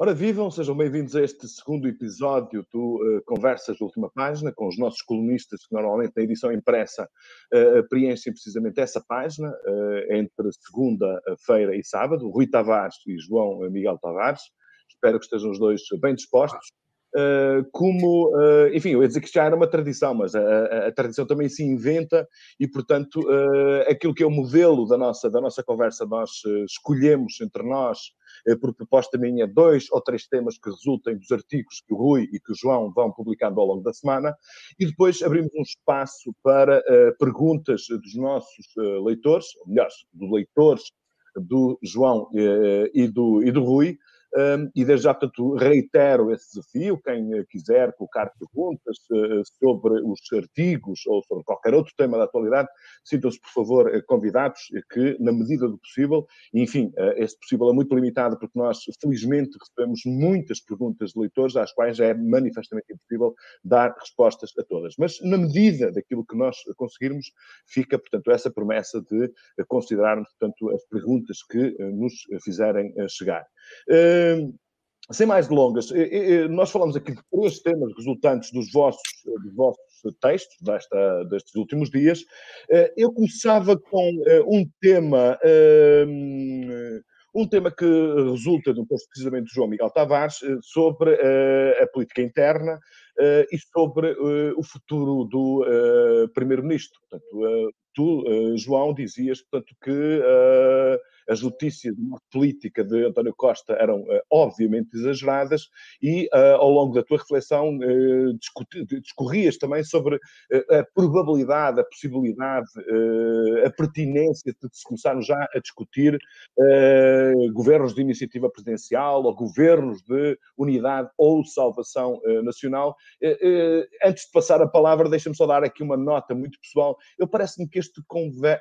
Ora, vivam, sejam bem-vindos a este segundo episódio do uh, Conversas de Última Página, com os nossos colunistas que normalmente na edição impressa uh, preenchem precisamente essa página, uh, entre segunda-feira e sábado, Rui Tavares e João Miguel Tavares. Espero que estejam os dois bem dispostos. Uh, como, uh, enfim, eu ia dizer que já era uma tradição, mas a, a, a tradição também se inventa e, portanto, uh, aquilo que é o modelo da nossa, da nossa conversa, nós escolhemos entre nós, por proposta minha, dois ou três temas que resultem dos artigos que o Rui e que o João vão publicando ao longo da semana e depois abrimos um espaço para perguntas dos nossos leitores, ou melhor, dos leitores do João e do, e do Rui, um, e desde já, portanto, reitero esse desafio. Quem eh, quiser colocar perguntas uh, sobre os artigos ou sobre qualquer outro tema da atualidade, sintam-se, por favor, eh, convidados, que, na medida do possível, enfim, uh, esse possível é muito limitado, porque nós, felizmente, recebemos muitas perguntas de leitores, às quais é manifestamente impossível dar respostas a todas. Mas, na medida daquilo que nós conseguirmos, fica, portanto, essa promessa de considerarmos, portanto, as perguntas que uh, nos fizerem chegar. Sem mais delongas, nós falamos aqui de três temas resultantes dos vossos, dos vossos textos desta, destes últimos dias. Eh, eu começava com eh, um tema, um tema que resulta de um texto precisamente do João Miguel Tavares eh, sobre a política interna e sobre o futuro do Primeiro-Ministro. Portanto, tu, João, dizias, portanto, que as notícias de política de António Costa eram uh, obviamente exageradas e ao longo da tua reflexão discorrias também sobre a probabilidade, a possibilidade, a pertinência de se começarmos já a discutir governos de iniciativa presidencial ou governos de unidade ou salvação nacional. antes de passar a palavra, deixa-me só dar aqui uma nota muito pessoal. Eu parece-me que, este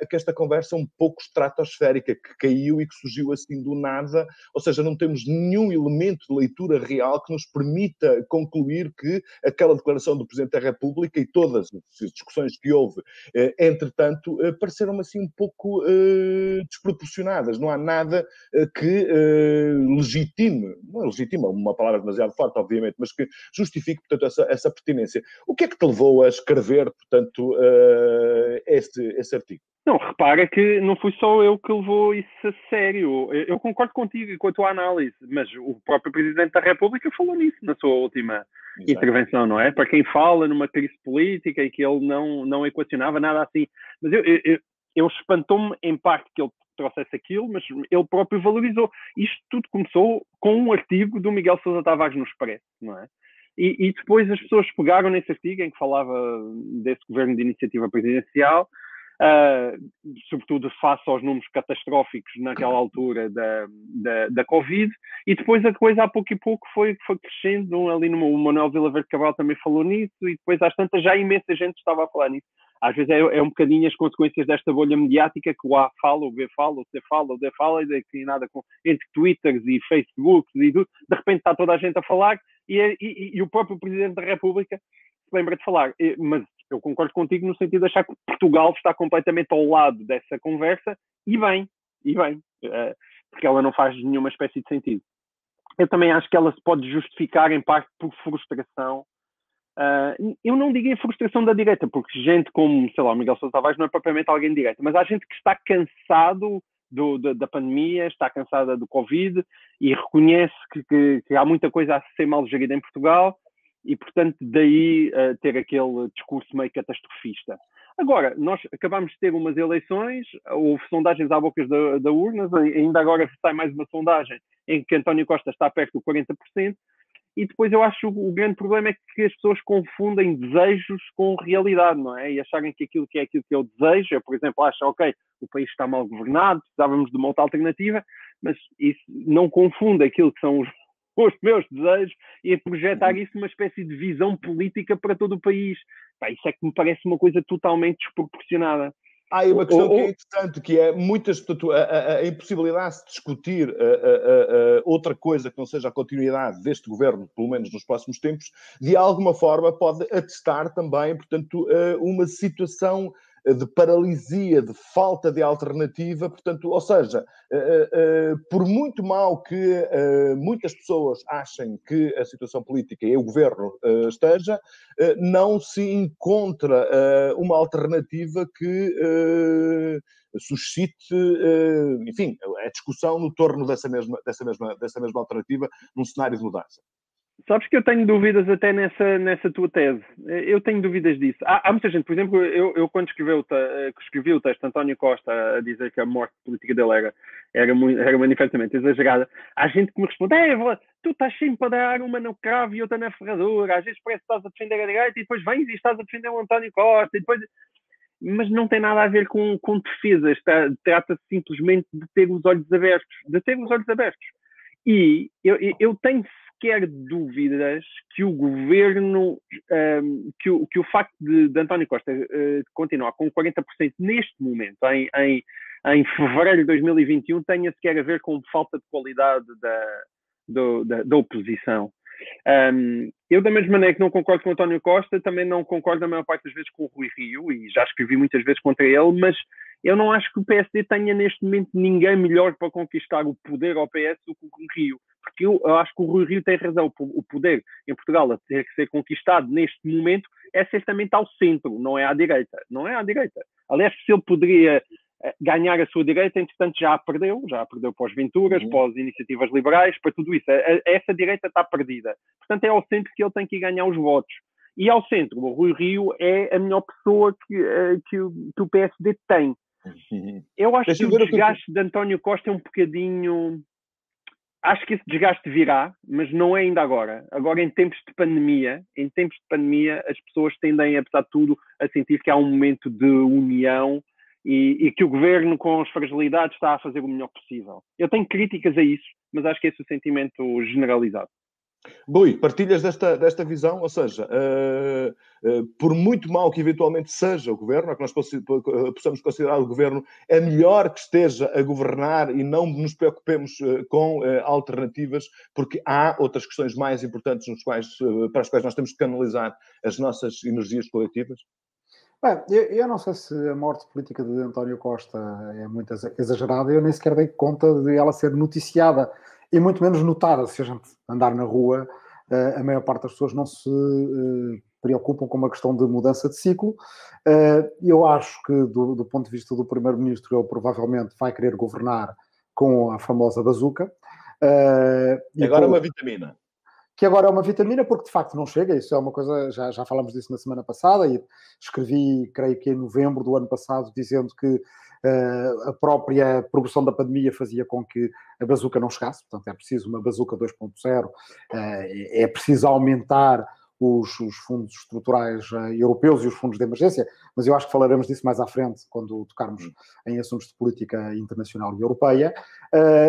que esta conversa é um pouco estratosférica, que caiu e que surgiu assim do nada, ou seja, não temos nenhum elemento de leitura real que nos permita concluir que aquela declaração do Presidente da República e todas as discussões que houve, eh, entretanto, eh, pareceram assim um pouco eh, desproporcionadas. Não há nada que legitime, não é legitime, é uma palavra demasiado forte, obviamente, mas que justifique, portanto, essa, essa pertinência. O que é que te levou a escrever, portanto, este, esse artigo? Não, repara que não fui só eu que levou isso a sério. Eu concordo contigo com a tua análise, mas o próprio Presidente da República falou nisso na sua última Exato. intervenção, não é? Para quem fala numa crise política e que ele não, não equacionava nada assim. Mas eu, eu, eu espantou-me em parte que ele trouxesse aquilo, mas ele próprio valorizou. Isto tudo começou com um artigo do Miguel Sousa Tavares no Expresso, não é? E, e depois as pessoas pegaram nesse artigo em que falava desse governo de iniciativa presidencial uh, sobretudo face aos números catastróficos naquela altura da, da, da, Covid, e depois a coisa a pouco e pouco foi, foi crescendo, ali no o Manuel Vila Verde Cabral também falou nisso, e depois às tantas já imensa gente estava a falar nisso. Às vezes é, é um bocadinho as consequências desta bolha mediática que o A fala, o B fala, o C fala, o D fala, e tem nada com, entre Twitters e Facebooks e tudo, de repente está toda a gente a falar, e, e, e o próprio Presidente da República se lembra de falar. Mas eu concordo contigo no sentido de achar que Portugal está completamente ao lado dessa conversa e bem, e bem, eh, porque ela não faz nenhuma espécie de sentido. Eu também acho que ela se pode justificar em parte por frustração. Uh, eu não digo frustração da direita, porque gente como, sei lá, o Miguel Sousa Tavares não é propriamente alguém de direita, mas há gente que está cansado do, da, da, pandemia, está cansada do Covid e reconhece que, que, que, há muita coisa a ser mal gerida em Portugal e, portanto, daí uh, ter aquele discurso meio catastrofista. Agora, nós acabamos de ter umas eleições, houve sondagens à boca da, da urnas, ainda agora sai mais uma sondagem em que António Costa está perto do 40%, e depois eu acho que o grande problema é que as pessoas confundem desejos com realidade, não é? E acharem que aquilo que é aquilo que eu desejo, eu, por exemplo, acho, ok, o país está mal governado, precisávamos de uma outra alternativa, mas isso não confunde aquilo que são os os meus desejos e projetar isso numa espécie de visão política para todo o país. Pá, isso é que me parece uma coisa totalmente desproporcionada. Há aí uma questão que é interessante, que é muitas, a, a, a impossibilidade de discutir a, outra coisa que não seja a continuidade deste governo, pelo menos nos próximos tempos, de alguma forma pode atestar também, portanto, uma situação de paralisia, de falta de alternativa. Portanto, ou seja, por muito mal que muitas pessoas achem que a situação política e o governo esteja, não se encontra uma alternativa que suscite, enfim, a discussão no torno dessa mesma, dessa mesma, dessa mesma alternativa num cenário de mudança. Sabes que eu tenho dúvidas até nessa, nessa tua tese. Eu tenho dúvidas disso. Há, há muita gente, por exemplo, eu, eu quando escrevi o, escrevi o texto António Costa a dizer que a morte política dele era, era, muito, era manifestamente exagerada, há gente que me responde: é, tu estás sempre a dar uma no cravo e outra na ferradura, às vezes parece que estás a defender a direita e depois vens e estás a defender o António Costa e depois mas não tem nada a ver com, com defesa. Trata-se simplesmente de ter os olhos abertos, de ter os olhos abertos. E eu, eu tenho sequer dúvidas que o governo, um, que, o, que o facto de, de António Costa uh, continuar com 40% neste momento, em, em, em fevereiro de 2021, tenha sequer a ver com falta de qualidade da, do, da, da oposição. Um, eu, da mesma maneira que não concordo com António Costa, também não concordo a maior parte das vezes com o Rui Rio, e já escrevi muitas vezes contra ele, mas eu não acho que o PSD tenha neste momento ninguém melhor para conquistar o poder ao PS do que o Rui Rio. Porque eu, acho que o Rui Rio tem razão. O poder em Portugal a ter que ser conquistado neste momento é certamente ao centro, não é à direita. Não é à direita. Aliás, se ele poderia eh, ganhar a sua direita, entretanto já a perdeu, já a perdeu para os Venturas, uhum. para as iniciativas liberais, para tudo isso. Essa direita está perdida. Portanto, é ao centro que ele tem que ganhar os votos. E ao centro, o Rui Rio é a melhor pessoa que, eh, que, que o PSD tem. Eu acho Deixa que o desgaste que... de António Costa é um bocadinho. Acho que esse desgaste virá, mas não é ainda agora. Agora, em tempos de pandemia, em tempos de pandemia, as pessoas tendem, apesar de tudo, a sentir que há um momento de união e, e, que o governo, com as fragilidades, está a fazer o melhor possível. Eu tenho críticas a isso, mas acho que esse é o sentimento generalizado. Bui, partilhas desta, desta visão? Ou seja, uh, uh, por muito mal que eventualmente seja o governo, ou que nós possamos considerar o governo, é melhor que esteja a governar e não nos preocupemos uh, com alternativas, porque há outras questões mais importantes nos quais, para as quais nós temos que canalizar as nossas energias coletivas? Bem, eu, eu, não sei se a morte política de António Costa é muito exagerada, eu nem sequer dei conta de ela ser noticiada e muito menos notada. Se a gente andar na rua, eh, a maior parte das pessoas não se eh, preocupam com uma questão de mudança de ciclo. Eh, eu acho que, do, do ponto de vista do Primeiro-Ministro, ele provavelmente vai querer governar com a famosa bazuca. E agora é uma vitamina que agora é uma vitamina, porque de facto não chega, isso é uma coisa, já, já falamos disso na semana passada, e escrevi, creio que em novembro do ano passado, dizendo que a própria progressão da pandemia fazia com que a bazuca não chegasse, portanto é preciso uma bazuca 2.0, uh, eh, é preciso aumentar os, os, fundos estruturais uh, europeus e os fundos de emergência, mas eu acho que falaremos disso mais à frente, quando tocarmos hum. em assuntos de política internacional e europeia,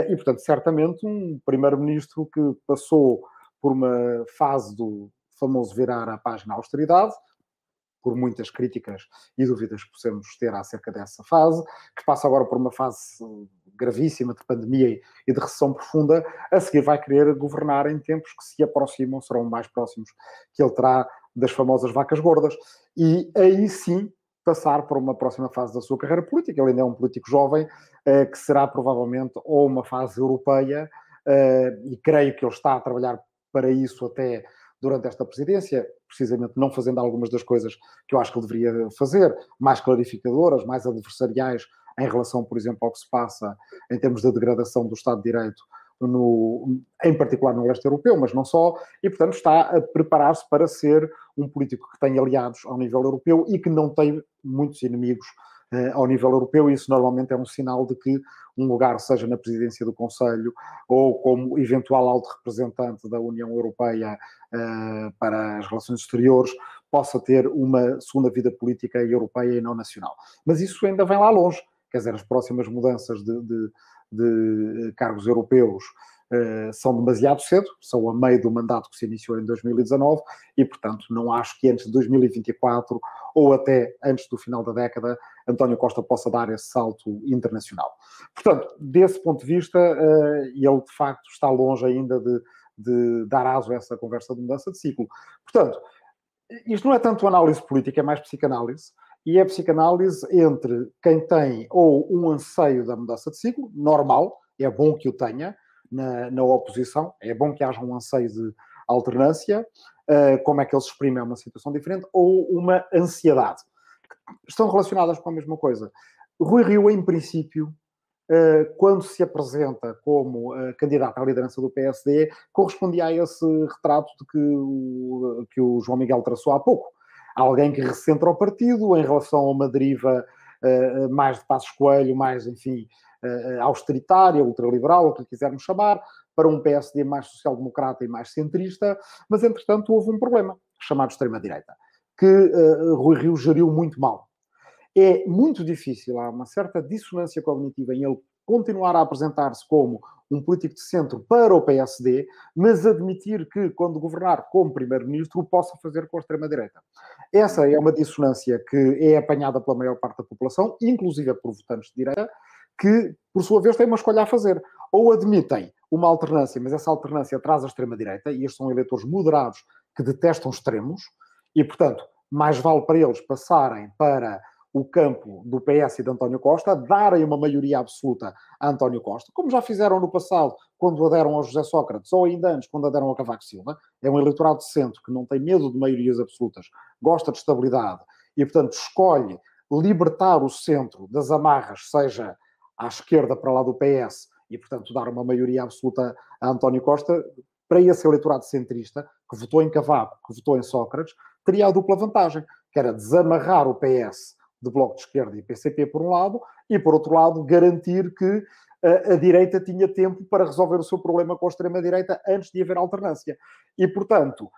e portanto certamente um primeiro-ministro que passou por uma fase do famoso virar a página austeridade, por muitas críticas e dúvidas que possamos ter acerca dessa fase, que passa agora por uma fase gravíssima de pandemia e de recessão profunda, a seguir vai querer governar em tempos que se aproximam, serão mais próximos que ele terá das famosas vacas gordas. E aí sim passar por uma próxima fase da sua carreira política. Ele ainda é um político jovem, eh, que será provavelmente ou uma fase europeia, eh, e creio que ele está a trabalhar para isso até durante esta presidência, precisamente não fazendo algumas das coisas que eu acho que ele deveria fazer, mais clarificadoras, mais adversariais em relação, por exemplo, ao que se passa em termos da degradação do Estado de Direito, no, em particular no leste europeu, mas não só, e portanto está a preparar-se para ser um político que tem aliados ao nível europeu e que não tem muitos inimigos ao nível europeu, e isso normalmente é um sinal de que um lugar, seja na presidência do Conselho ou como eventual alto representante da União Europeia eh, para as relações exteriores, possa ter uma segunda vida política europeia e não nacional. Mas isso ainda vem lá longe, quer dizer, as próximas mudanças de, de, de cargos europeus são demasiado cedo, são a meio do mandato que se iniciou em 2019 e, portanto, não acho que antes de 2024 ou até antes do final da década António Costa possa dar esse salto internacional. Portanto, desse ponto de vista, uh, ele de facto está longe ainda de, de dar aso a essa conversa de mudança de ciclo. Portanto, isto não é tanto análise política, é mais psicanálise. e é psicanálise entre quem tem ou um anseio da mudança de ciclo, normal, é bom que o tenha na, na oposição, é bom que haja um anseio de alternância, uh, como é que ele se exprime é uma situação diferente, ou uma ansiedade. Estão relacionadas com a mesma coisa. Rui Rio, em princípio, uh, quando se apresenta como uh, candidato à liderança do PSD, correspondia a esse retrato de que o, que o João Miguel traçou há pouco. Alguém que recentra o partido em relação a uma deriva mais de Passos Coelho, mais, enfim, austeritária, ultraliberal, o que lhe quisermos chamar, para um PSD mais social-democrata e mais centrista, mas entretanto houve um problema, chamado extrema-direita, que uh, Rui Rio geriu muito mal. É muito difícil, há uma certa dissonância cognitiva em ele continuar a apresentar-se como um político de centro para o PSD, mas admitir que, quando governar como primeiro-ministro, o possa fazer com a extrema-direita. Essa é uma dissonância que é apanhada pela maior parte da população, inclusive por votantes de direita, que, por sua vez, têm uma escolha a fazer. Ou admitem uma alternância, mas essa alternância traz a extrema-direita, e estes são eleitores moderados que detestam extremos, e, portanto, mais vale para eles passarem para o campo do PS e de António Costa, darem uma maioria absoluta a António Costa, como já fizeram no passado, quando aderam ao José Sócrates, ou ainda antes, quando aderam ao Cavaco Silva. É um eleitorado de centro que não tem medo de maiorias absolutas, gosta de estabilidade e, portanto, escolhe libertar o centro das amarras, seja à esquerda para lá do PS e, portanto, dar uma maioria absoluta a António Costa, para esse eleitorado centrista, que votou em Cavaco, que votou em Sócrates, teria a dupla vantagem, que era desamarrar o PS de Bloco de Esquerda e PCP por um lado, e por outro lado, garantir que a, a direita tinha tempo para resolver o seu problema com a extrema-direita antes de haver alternância. E, portanto,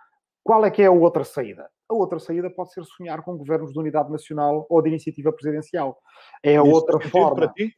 qual é que é a outra saída? A outra saída pode ser sonhar com governos de unidade nacional ou de iniciativa presidencial. É a outra forma. Para ti?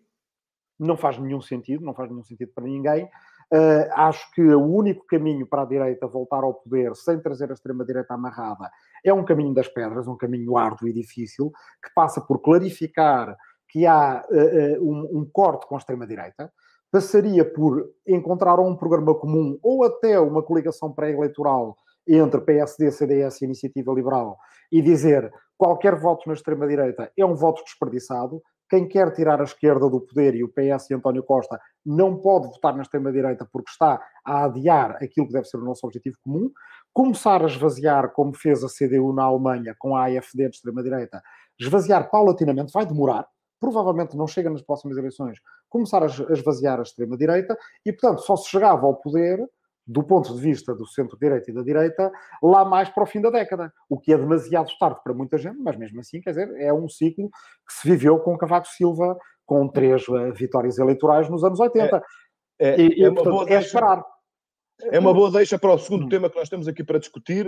Não faz nenhum sentido, não faz nenhum sentido para ninguém. Uh, acho que o único caminho para a direita voltar ao poder sem trazer a extrema-direita amarrada é um caminho das pedras, um caminho árduo e difícil, que passa por clarificar que há uh, um, um corte com a extrema-direita, passaria por encontrar um programa comum ou até uma coligação pré-eleitoral entre PSD, CDS e Iniciativa Liberal e dizer qualquer voto na extrema-direita é um voto desperdiçado, quem quer tirar a esquerda do poder e o PS e António Costa não pode votar na extrema-direita porque está a adiar aquilo que deve ser o nosso objetivo comum. Começar a esvaziar, como fez a CDU na Alemanha com a AFD de extrema-direita, esvaziar paulatinamente, vai demorar, provavelmente não chega nas próximas eleições, começar a esvaziar a extrema-direita e, portanto, só se chegava ao poder do ponto de vista do centro-direita e da direita, lá mais para o fim da década, o que é demasiado tarde para muita gente, mas mesmo assim, quer dizer, é um ciclo que se viveu com Cavaco Silva, com três uh, vitórias eleitorais nos anos 80. É, é, e, é, portanto, é esperar. É uma boa deixa para o segundo hum. tema que nós temos aqui para discutir.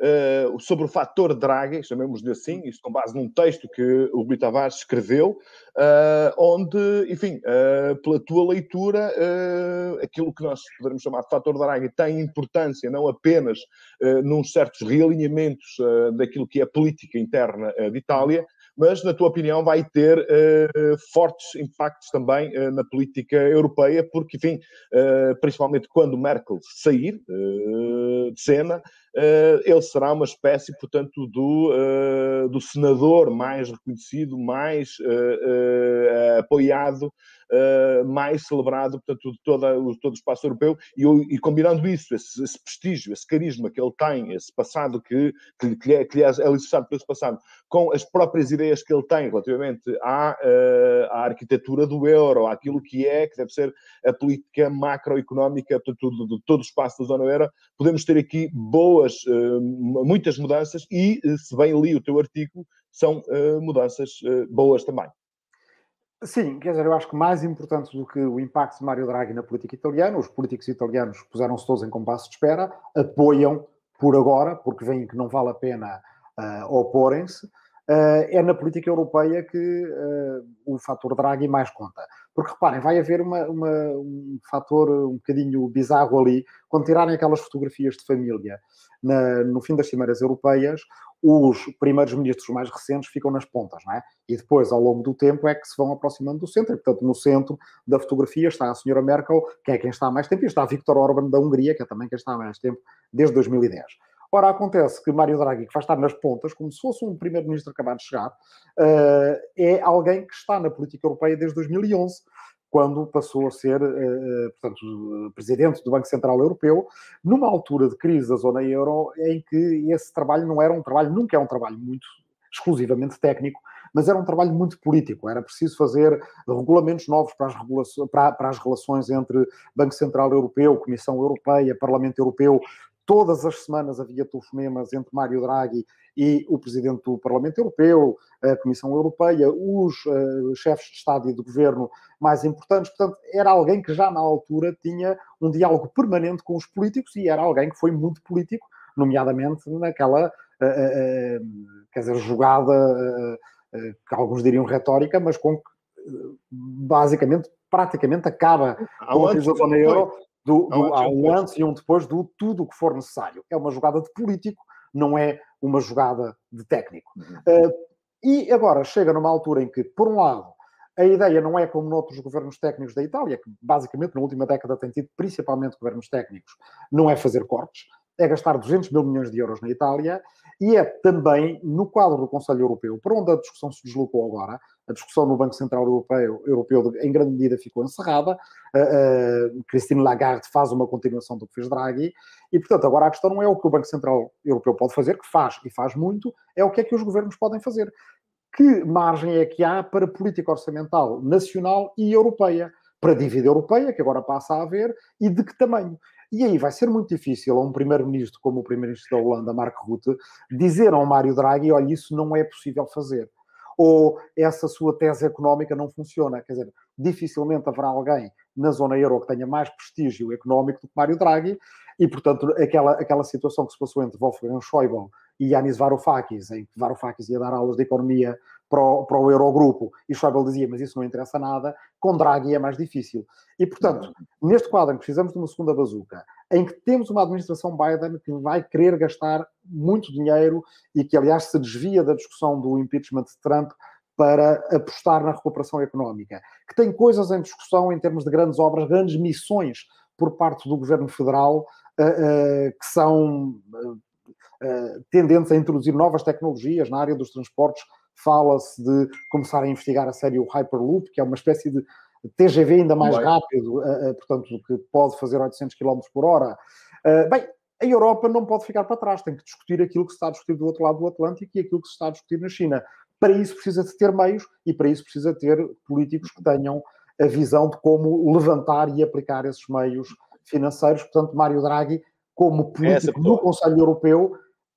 Uh, sobre o fator Draghi, chamemos-lhe assim, isso com base num texto que o Rui Tavares escreveu, uh, onde, enfim, uh, pela tua leitura, aquilo que nós poderemos chamar de fator Draghi tem importância não apenas uh, num certos realinhamentos daquilo que é a política interna de Itália, mas, na tua opinião, vai ter uh, fortes impactos também uh, na política europeia, porque, enfim, uh, principalmente quando Merkel sair de cena, ele será uma espécie, portanto, do, do senador mais reconhecido, mais apoiado uh, mais celebrado, portanto, de toda, todo o espaço europeu, e, e combinando isso, esse, esse, prestígio, esse carisma que ele tem, esse passado que, que, que, é, que é alicerçado pelo passado, com as próprias ideias que ele tem relativamente à, à arquitetura do euro, àquilo que é, que deve ser a política macroeconómica, portanto, de, de todo o espaço da zona euro, podemos ter aqui boas, uh, muitas mudanças, e se bem li o teu artigo, são mudanças boas também. Sim, quer dizer, eu acho que mais importante do que o impacto de Mário Draghi na política italiana, os políticos italianos puseram-se todos em compasso de espera, apoiam por agora, porque veem que não vale a pena uh, oporem-se, uh, é na política europeia que uh, o fator Draghi mais conta. Porque reparem, vai haver uma, uma, um fator um bocadinho bizarro ali, quando tirarem aquelas fotografias de família na, no fim das cimeiras europeias, os primeiros ministros mais recentes ficam nas pontas, não é? E depois, ao longo do tempo, é que se vão aproximando do centro. E, portanto, no centro da fotografia está a senhora Merkel, que é quem está há mais tempo, e está Viktor Orban da Hungria, que é também quem está há mais tempo, desde 2010. Ora, acontece que Mário Draghi, que vai estar nas pontas, como se fosse um primeiro-ministro acabado de chegar, uh, é alguém que está na política europeia desde 2011, quando passou a ser, uh, portanto, presidente do Banco Central Europeu, numa altura de crise da zona euro, em que esse trabalho não era um trabalho, nunca é um trabalho muito exclusivamente técnico, mas era um trabalho muito político. Era preciso fazer regulamentos novos para as, para, para as relações entre Banco Central Europeu, Comissão Europeia, Parlamento Europeu, Todas as semanas havia telefonemas entre Mário Draghi e o Presidente do Parlamento Europeu, a Comissão Europeia, os uh, chefes de Estado e de Governo mais importantes. Portanto, era alguém que já na altura tinha um diálogo permanente com os políticos e era alguém que foi muito político, nomeadamente naquela, uh, uh, quer dizer, jogada, que alguns diriam retórica, mas com que basicamente, praticamente acaba com a crise da zona euro do, do, há um antes e um depois do tudo o que for necessário. É uma jogada de político, não é uma jogada de técnico. Uhum. Uh, e agora chega numa altura em que, por um lado, a ideia não é como noutros governos técnicos da Itália, que basicamente na última década tem tido principalmente governos técnicos, não é fazer cortes, é gastar 200 mil milhões de euros na Itália e é também no quadro do Conselho Europeu, por onde a discussão se deslocou agora, a discussão no Banco Central Europeu, Europeu em grande medida ficou encerrada, uh, uh, Christine Lagarde faz uma continuação do que fez Draghi, e portanto agora a questão não é o que o Banco Central Europeu pode fazer, que faz e faz muito, é o que é que os governos podem fazer. Que margem é que há para política orçamental nacional e europeia? Para a dívida europeia, que agora passa a haver, e de que tamanho? E aí vai ser muito difícil a um primeiro-ministro como o primeiro-ministro da Holanda, Mark Rutte, dizer ao Mário Draghi, olha, isso não é possível fazer. Ou essa sua tese económica não funciona. Quer dizer, dificilmente haverá alguém na zona euro que tenha mais prestígio económico do que Mário Draghi, e, portanto, aquela, aquela situação que se passou entre Wolfgang Schäuble e Yanis Varoufakis, em que Varoufakis ia dar aulas de economia para o, para o Eurogrupo, e Schäuble dizia, mas isso não interessa nada, com Draghi é mais difícil. E, portanto, neste quadro em que precisamos de uma segunda bazuca, em que temos uma administração Biden que vai querer gastar muito dinheiro e que, aliás, se desvia da discussão do impeachment de Trump para apostar na recuperação económica, que tem coisas em discussão em termos de grandes obras, grandes missões por parte do governo federal, uh, uh, que são uh, tendentes a introduzir novas tecnologias na área dos transportes fala-se de começar a investigar a série o Hyperloop, que é uma espécie de TGV ainda mais Bem. rápido, uh, uh, portanto, que pode fazer 800 km por hora. Uh, bem, a Europa não pode ficar para trás, tem que discutir aquilo que se está a discutir do outro lado do Atlântico e aquilo que se está a discutir na China. Para isso precisa de ter meios e para isso precisa ter políticos que tenham a visão de como levantar e aplicar esses meios financeiros. Portanto, Mário Draghi, como político no Conselho Europeu,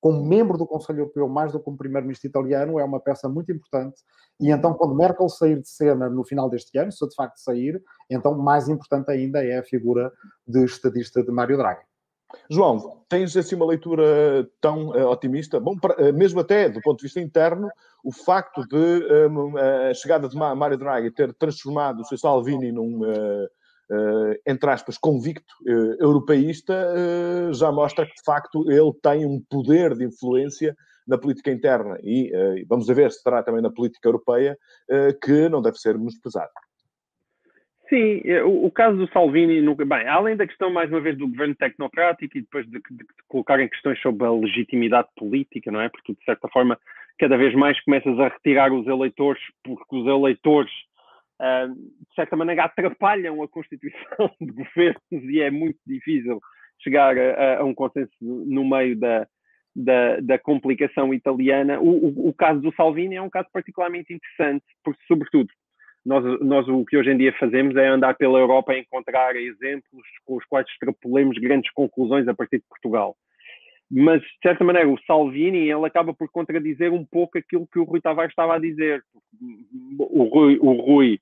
como membro do Conselho Europeu, mais do que como primeiro-ministro italiano, é uma peça muito importante. E então, quando Merkel sair de cena no final deste ano, se de facto sair, então mais importante ainda é a figura de estadista de Mário Draghi. João, tens assim uma leitura tão uh, otimista? Bom, uh, mesmo até do ponto de vista interno, o facto de um, a chegada de Mário Draghi ter transformado o seu Salvini num uh, entre aspas, convicto uh, europeísta, uh, já mostra que, de facto, ele tem um poder de influência na política interna e vamos ver se terá também na política europeia, que não deve ser menosprezado. Sim, o, o, caso do Salvini, bem, além da questão, mais uma vez, do governo tecnocrático e depois de, de, de colocar em questões sobre a legitimidade política, não é? Porque, de certa forma, cada vez mais começas a retirar os eleitores, porque os eleitores de certa maneira, atrapalham a constituição de governos e é muito difícil chegar a, a um consenso no meio da, da, da complicação italiana. O, o, o, caso do Salvini é um caso particularmente interessante, porque, sobretudo, nós, nós o que hoje em dia fazemos é andar pela Europa a encontrar exemplos com os quais extrapolemos grandes conclusões a partir de Portugal. Mas, de certa maneira, o Salvini ele acaba por contradizer um pouco aquilo que o Rui Tavares estava a dizer. O Rui, o Rui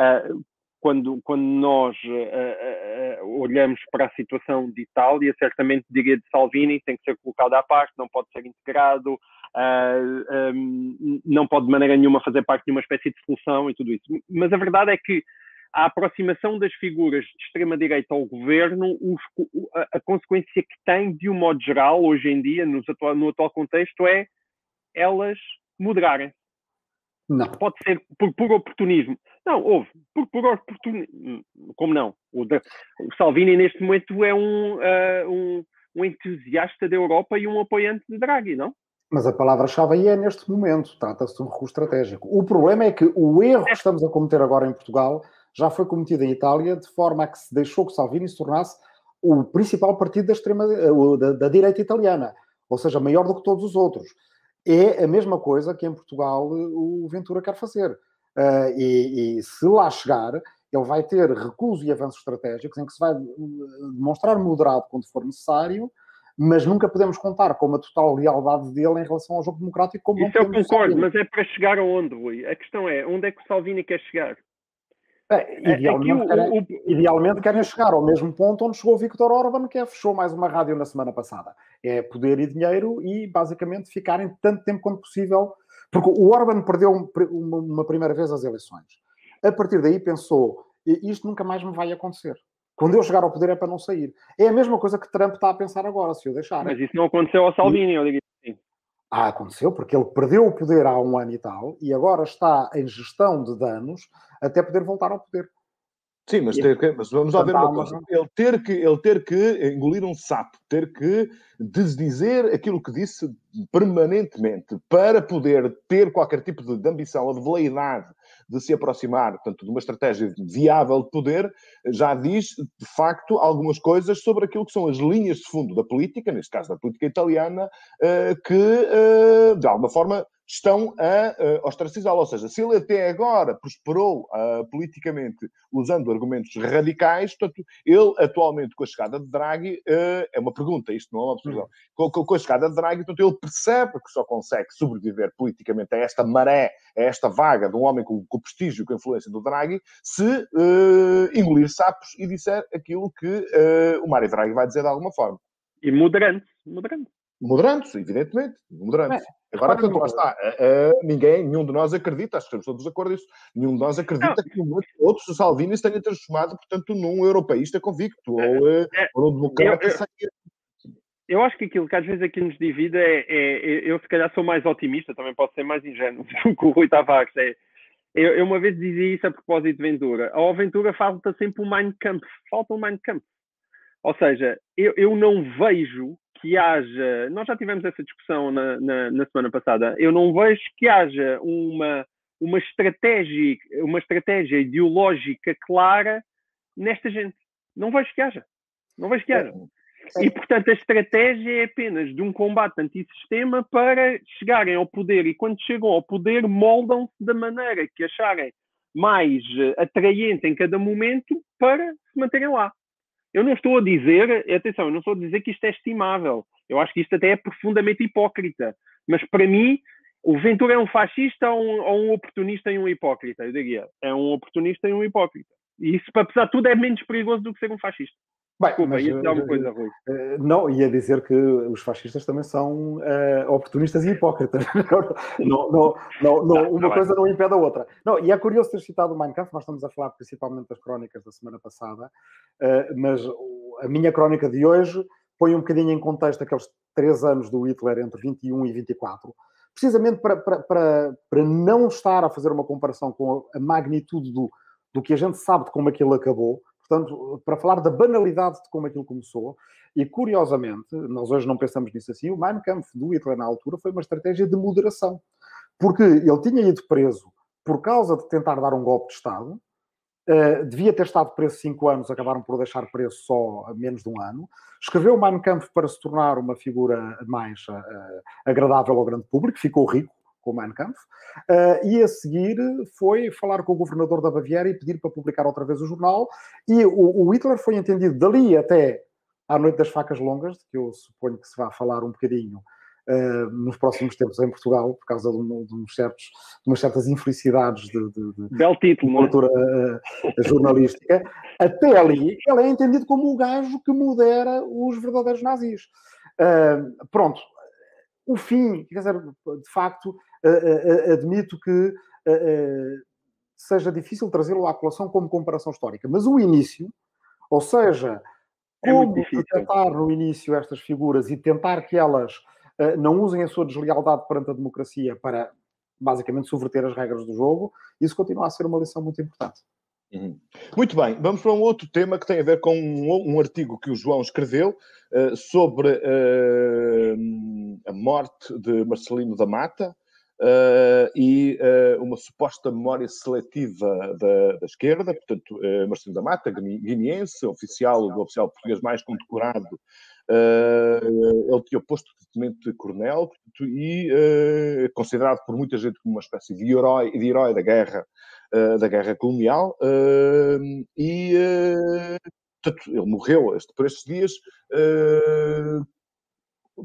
uh, quando, quando nós uh, uh, olhamos para a situação de Itália, certamente diria de Salvini tem que ser colocado à parte, não pode ser integrado, um, não pode de maneira nenhuma fazer parte de uma espécie de solução e tudo isso. Mas a verdade é que a aproximação das figuras de extrema-direita ao governo, os, a, a, consequência que tem, de um modo geral, hoje em dia, no atual, no atual contexto, é elas moderarem. Não. Pode ser por puro oportunismo. Não, houve. Por puro oportunismo. Como não? O, o, Salvini, neste momento, é um, uh, um, um entusiasta da Europa e um apoiante de Draghi, não? Mas a palavra-chave aí é neste momento, trata-se de um recurso estratégico. O problema é que o erro que estamos a cometer agora em Portugal já foi cometido em Itália, de forma a que se deixou que Salvini se tornasse o principal partido da, extrema, da, da direita italiana, ou seja, maior do que todos os outros. É a mesma coisa que em Portugal o Ventura quer fazer. Uh, e, e, se lá chegar, ele vai ter recuso e avanços estratégicos em que se vai demonstrar moderado quando for necessário, mas nunca podemos contar com a total lealdade dele em relação ao jogo democrático. Como Isso eu concordo, mas é para chegar aonde, Rui? A questão é, onde é que o Salvini quer chegar? É, idealmente, é querem, o, idealmente, querem, chegar ao mesmo ponto onde chegou o Victor Orban, que é, fechou mais uma rádio na semana passada. É poder e dinheiro e, basicamente, ficarem tanto tempo quanto possível. Porque o Orban perdeu uma primeira vez as eleições. A partir daí pensou, isto nunca mais me vai acontecer. Quando eu chegar ao poder é para não sair. É a mesma coisa que Trump está a pensar agora, se eu deixar. Mas isso não aconteceu ao Salvini, eu digo assim. Ah, aconteceu, porque ele perdeu o poder há um ano e tal e agora está em gestão de danos até poder voltar ao poder. Sim, mas, ter mas vamos lá ver uma coisa. Ele ter, que, ele ter que engolir um sapo, ter que desdizer aquilo que disse permanentemente para poder ter qualquer tipo de, de ambição ou de veleidade de se aproximar, portanto, de uma estratégia viável de poder, já diz, de facto, algumas coisas sobre aquilo que são as linhas de fundo da política, neste caso da política italiana, eh, que, eh, de alguma forma, estão a uh, ostracizá-lo. Ou seja, se ele até agora prosperou uh, politicamente usando argumentos radicais, portanto, ele atualmente, com a chegada de Draghi, uh, é uma pergunta, isto não é uma observação, com, com, a chegada de Draghi, portanto, ele percebe que só consegue sobreviver politicamente a esta maré, a esta vaga de um homem com, com o prestígio e com a influência do Draghi, se engolir sapos e disser aquilo que o Mário Draghi vai dizer de alguma forma. E moderante, moderante. Moderando-se, evidentemente, moderando-se. É, Agora, portanto, lá está. Uh, ninguém, nenhum de nós acredita, acho que estamos todos de acordo nisso, nenhum de nós acredita não. que um outro Salvini se tenha transformado, portanto, num europeísta convicto é, ou, uh, é, ou num democrata eu, eu, eu, acho que aquilo que às vezes aqui nos divide é, é, eu se calhar sou mais otimista, também posso ser mais ingênuo do que o Rui Tavares. É, eu, eu, uma vez dizia isso a propósito de Ventura. Ao Ventura falta sempre um Mein Kampf. Falta um Mein Kampf. Ou seja, eu, eu não vejo que haja. Nós já tivemos essa discussão na, na, na, semana passada. Eu não vejo que haja uma, uma, estratégia, uma estratégia ideológica clara nesta gente. Não vejo que haja. Não vejo que haja. E, portanto, a estratégia é apenas de um combate antissistema para chegarem ao poder. E quando chegam ao poder, moldam-se da maneira que acharem mais atraente em cada momento para se manterem lá. Eu não estou a dizer, atenção, eu não estou a dizer que isto é estimável. Eu acho que isto até é profundamente hipócrita. Mas para mim, o Ventura é um fascista ou um, ou um oportunista e um hipócrita? Eu diria, é um oportunista e um hipócrita. E isso, apesar de tudo, é menos perigoso do que ser um fascista. Bem, Desculpa, mas, ia dizer alguma coisa, Rui. Uh, não, ia dizer que os fascistas também são uh, oportunistas e hipócritas. não, não, não, não, uma coisa não impede a outra. Não, e é curioso ter citado o Mein Kampf, nós estamos a falar principalmente das crónicas da semana passada, uh, mas a minha crónica de hoje põe um bocadinho em contexto aqueles três anos do Hitler entre 21 e 24, precisamente para, para, para, para não estar a fazer uma comparação com a magnitude do, do que a gente sabe de como aquilo acabou, Portanto, para falar da banalidade de como aquilo começou, e curiosamente, nós hoje não pensamos nisso assim, o Mein Kampf do Hitler na altura foi uma estratégia de moderação, porque ele tinha ido preso por causa de tentar dar um golpe de Estado, Uh, devia ter estado preso cinco anos, acabaram por deixar preso só menos de um ano. Escreveu Mein Kampf para se tornar uma figura mais uh, agradável ao grande público, ficou rico, com o Mein Kampf, uh, e a seguir foi falar com o governador da Baviera e pedir para publicar outra vez o jornal, e o, Hitler foi entendido dali até à Noite das Facas Longas, de que eu suponho que se vai falar um bocadinho Uh, nos próximos tempos em Portugal, por causa de, um, de, uns certos, de umas certas infelicidades de, de, de, Bel título, de cultura uh, jornalística, até ali ele é entendido como o gajo que modera os verdadeiros nazis. Uh, pronto, o fim, quer dizer, de facto, admito que seja difícil trazê-lo à colação como comparação histórica, mas o início, ou seja, é como tentar no início estas figuras e tentar que elas não usem a sua deslealdade perante a democracia para basicamente subverter as regras do jogo, isso continua a ser uma lição muito importante. Uhum. Muito bem, vamos para um outro tema que tem a ver com um, um artigo que o João escreveu uh, sobre uh, a morte de Marcelino da Mata uh, e uma suposta memória seletiva da, da esquerda, portanto, Marcelino da Mata, guineense, oficial, do oficial português mais condecorado Uh, ele tinha posto de tenente-coronel e uh, considerado por muita gente como uma espécie de herói, de herói da guerra, uh, da guerra colonial. e, portanto, ele morreu este, por estes dias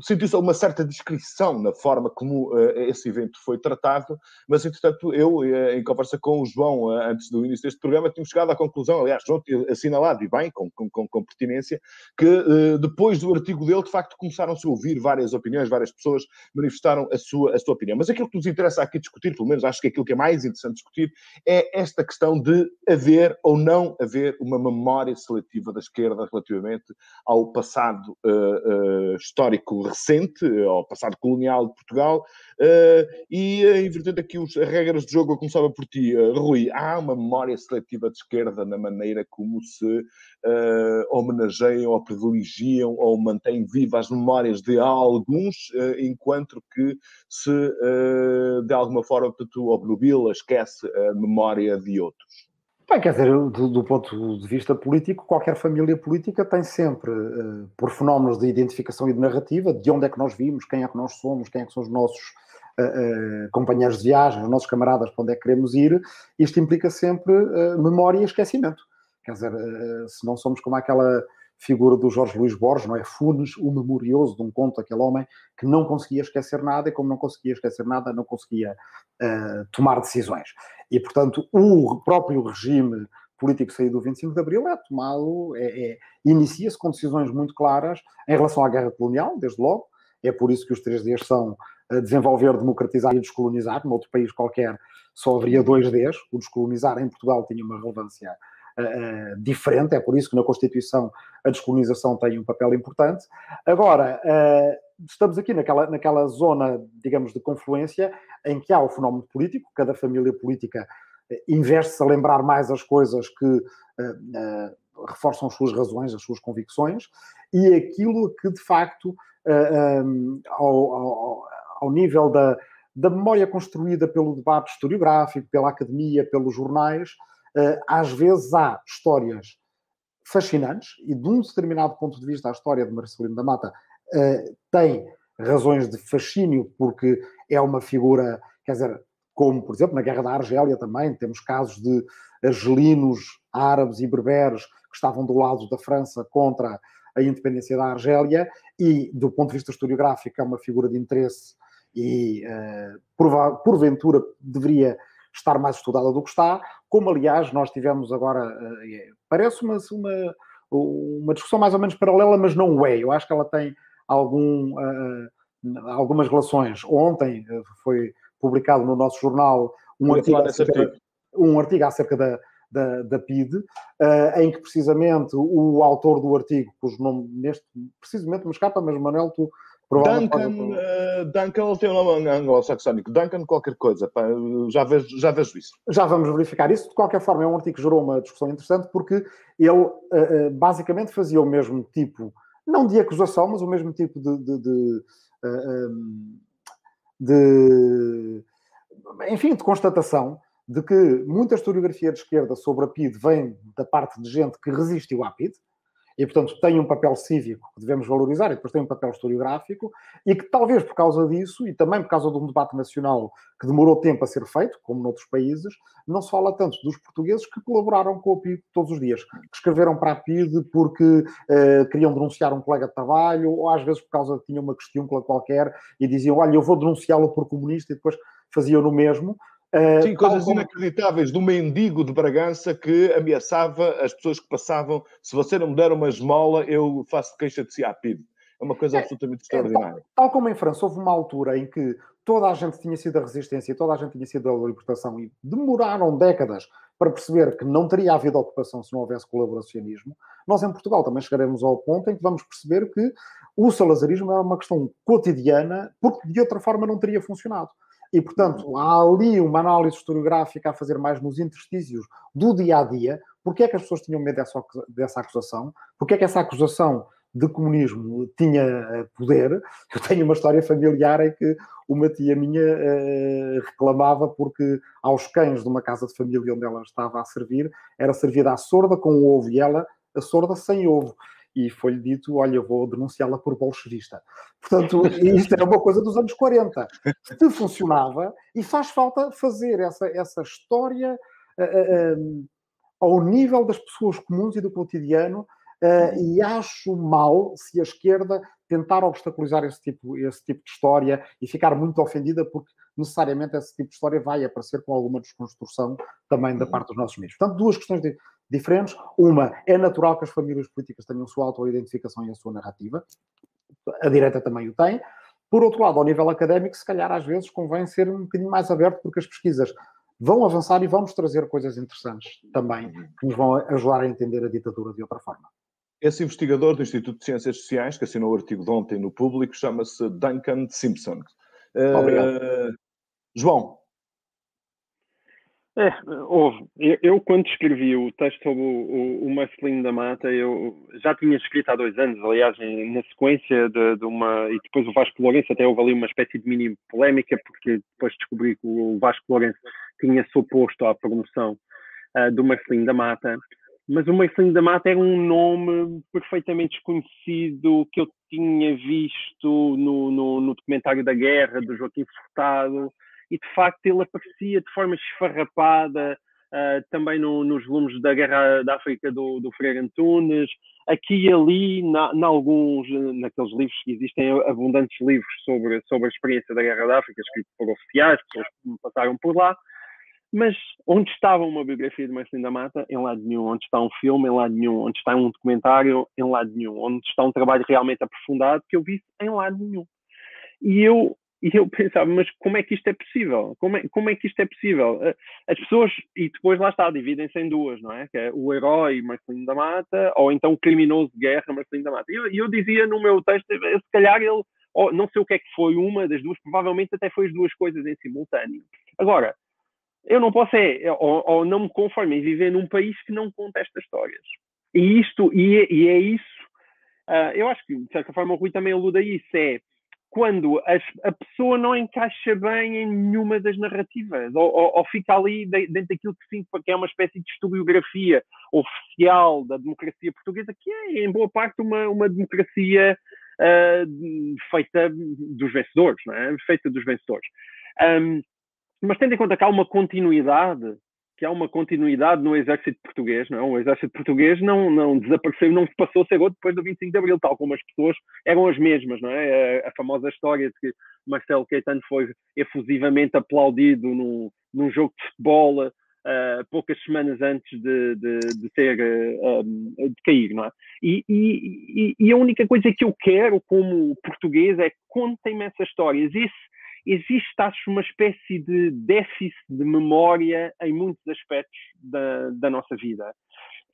sentiu-se uma certa descrição na forma como uh, esse evento foi tratado, mas entretanto eu, uh, em conversa com o João uh, antes do início deste programa, tínhamos chegado à conclusão, aliás, João assinalado e bem, com, com, com pertinência, que depois do artigo dele, de facto, começaram-se a ouvir várias opiniões, várias pessoas manifestaram a sua, a sua opinião. Mas aquilo que nos interessa aqui discutir, pelo menos acho que aquilo que é mais interessante discutir, é esta questão de haver ou não haver uma memória seletiva da esquerda relativamente ao passado histórico recente, ao passado colonial de Portugal, uh, e uh, invertendo aqui os, as regras de jogo, eu começava por ti, uh, Rui. Há uma memória seletiva de esquerda na maneira como se homenageiam ou privilegiam ou mantêm vivas as memórias de alguns, enquanto que se de alguma forma, portanto, obnubila, esquece a memória de outros. Bem, quer dizer, do, do, ponto de vista político, qualquer família política tem sempre, uh, por fenómenos de identificação e de narrativa, de onde é que nós vimos, quem é que nós somos, quem é que são os nossos uh, uh, companheiros de viagem, os nossos camaradas, para onde é que queremos ir, isto implica sempre memória e esquecimento. Quer dizer, se não somos como aquela figura do Jorge Luís Borges, não é? Funes, o memorioso de um conto, aquele homem que não conseguia esquecer nada e, como não conseguia esquecer nada, não conseguia uh, tomar decisões. E, portanto, o próprio regime político saído do 25 de Abril é tomado, é, é inicia-se com decisões muito claras em relação à guerra colonial, desde logo. É por isso que os três Ds são uh, desenvolver, democratizar e descolonizar. Num outro país qualquer só haveria dois Ds. O descolonizar em Portugal tinha uma relevância uh, diferente, é por isso que na Constituição a descolonização tem um papel importante. Agora, uh, estamos aqui naquela, naquela zona, digamos, de confluência em que há o fenómeno político, cada família política investe-se a lembrar mais as coisas que uh, reforçam as suas razões, as suas convicções, e aquilo que de facto, um, ao, ao, ao nível da, da memória construída pelo debate historiográfico, pela academia, pelos jornais, eh, às vezes há histórias fascinantes e, de um determinado ponto de vista, a história de Marcelino da Mata eh, tem razões de fascínio, porque é uma figura, quer dizer, como, por exemplo, na Guerra da Argélia também, temos casos de argelinos, árabes e berberes que estavam do lado da França contra a independência da Argélia e, do ponto de vista historiográfico, é uma figura de interesse e, uh, porventura, deveria estar mais estudada do que está, como aliás nós tivemos agora, uh, parece uma, uma, discussão mais ou menos paralela, mas não é. Eu acho que ela tem algum, uh, algumas relações. Ontem foi publicado no nosso jornal um artigo, acerca, um artigo acerca da, da, da PID, uh, em que precisamente o autor do artigo, cujo nome neste precisamente me escapa, mas Manuel, tu Duncan, uh, Duncan tem um nome anglo-saxónico. Duncan qualquer coisa. Pá, já, vejo, já vejo isso. Já vamos verificar isso. De qualquer forma, é um artigo que gerou uma discussão interessante porque ele uh, basicamente fazia o mesmo tipo, não de acusação, mas o mesmo tipo de, de, de, uh, de enfim, de constatação de que muita historiografia de esquerda sobre a PID vem da parte de gente que resistiu à PID, e, portanto, tem um papel cívico que devemos valorizar e depois tem um papel historiográfico e que talvez por causa disso e também por causa de um debate nacional que demorou tempo a ser feito, como noutros países, não se fala tanto dos portugueses que colaboraram com a PID todos os dias, que escreveram para a PID porque eh, queriam denunciar um colega de trabalho ou às vezes por causa de tinham uma questão qualquer e diziam, olha, eu vou denunciá-lo por comunista e depois faziam no mesmo. Uh, Sim, coisas como... inacreditáveis do mendigo de Bragança que ameaçava as pessoas que passavam. Se você não me der uma esmola, eu faço queixa de si à PID. É uma coisa é, absolutamente é, extraordinária. Tal, tal, como em França, houve uma altura em que toda a gente tinha sido a resistência, toda a gente tinha sido a libertação e demoraram décadas para perceber que não teria havido ocupação se não houvesse colaboracionismo. Nós em Portugal também chegaremos ao ponto em que vamos perceber que o salazarismo era uma questão cotidiana, porque de outra forma não teria funcionado. E, portanto, há ali uma análise historiográfica a fazer mais nos interstícios do dia a dia. Porquê é que as pessoas tinham medo dessa, dessa acusação? Porquê é que essa acusação de comunismo tinha eh, poder. Eu tenho uma história familiar em que uma tia minha uh, reclamava porque aos cães de uma casa de família onde ela estava a servir, era servida a sorda com ovo e ela a sorda sem ovo. E foi-lhe dito: Olha, vou denunciá-la por bolchevista. Portanto, isto era uma coisa dos anos 40. Se funcionava, e faz falta fazer essa, essa história uh, uh, ao nível das pessoas comuns e do cotidiano, Uh, e acho mal se a esquerda tentar obstaculizar esse tipo, esse tipo de história e ficar muito ofendida porque necessariamente esse tipo de história vai aparecer com alguma desconstrução também da uhum. parte dos nossos meios. Portanto, duas questões de, diferentes. Uma, é natural que as famílias políticas tenham a sua autoidentificação e a sua narrativa. A direita também o tem. Por outro lado, ao nível académico, se calhar às vezes convém ser um bocadinho mais aberto porque as pesquisas vão avançar e vamos trazer coisas interessantes também que nos vão ajudar a entender a ditadura de outra forma. Esse investigador do Instituto de Ciências Sociais, que assinou o artigo de ontem no público, chama-se Duncan Simpson. Obrigado. Uh, João. É, houve. Eu, eu, quando escrevi o texto sobre o, o, o Marcelino da Mata, eu já tinha escrito há dois anos, aliás, em, na sequência de, de, uma. E depois o Vasco Lourenço, até houve ali uma espécie de mini polémica, porque depois descobri que o Vasco Lourenço tinha se oposto à promoção uh, do Marcelino da Mata mas o Marcelinho da Mata era um nome perfeitamente desconhecido que eu tinha visto no, no, no documentário da guerra do Joaquim Furtado e de facto ele aparecia de forma esfarrapada uh, também no, nos volumes da Guerra da África do, do Freire Antunes, aqui e ali, na, na, alguns, naqueles livros que existem abundantes livros sobre, sobre a experiência da Guerra da África, escritos por oficiais, pessoas que passaram por lá, mas onde estava uma biografia de Marcelino da Mata? Em lado nenhum. Onde está um filme? Em lado nenhum. Onde está um documentário? Em lado nenhum. Onde está um trabalho realmente aprofundado que eu vi? Em lado nenhum. E eu, e eu pensava, mas como é que isto é possível? Como é, como é que isto é possível? Eh, as pessoas, e depois lá está, dividem-se em duas, não é? Que é o herói Marcelino da Mata ou então o criminoso de guerra Marcelino da Mata. E eu, eu dizia no meu texto, eh, se calhar ele, não sei o que é que foi uma das duas, provavelmente até foi as duas coisas em simultâneo. Agora, eu não posso é, ou, ou, não me conformo em viver num país que não conta estas histórias. E isto, e é, e é isso, uh, eu acho que de certa forma o Rui também aluda a isso, é quando a, a pessoa não encaixa bem em nenhuma das narrativas, ou, ou, ou fica ali dentro daquilo que sinto que é uma espécie de historiografia oficial da democracia portuguesa, que é em boa parte uma, uma democracia uh, feita dos vencedores, não é? feita dos vencedores. Um, mas tendo em conta que há uma continuidade, que há uma continuidade no exército português, não é? O exército português não, não desapareceu, não passou a ser outro depois do 25 de Abril, tal como as pessoas eram as mesmas, não é? A, a famosa história de que Marcelo Caetano foi efusivamente aplaudido num, num jogo de futebol uh, poucas semanas antes de, de, de ter, uh, de cair, não é? E, e, e, a única coisa que eu quero como português é contem-me essas histórias. Esse existe, acho, uma espécie de déficit de memória em muitos aspectos da, da nossa vida.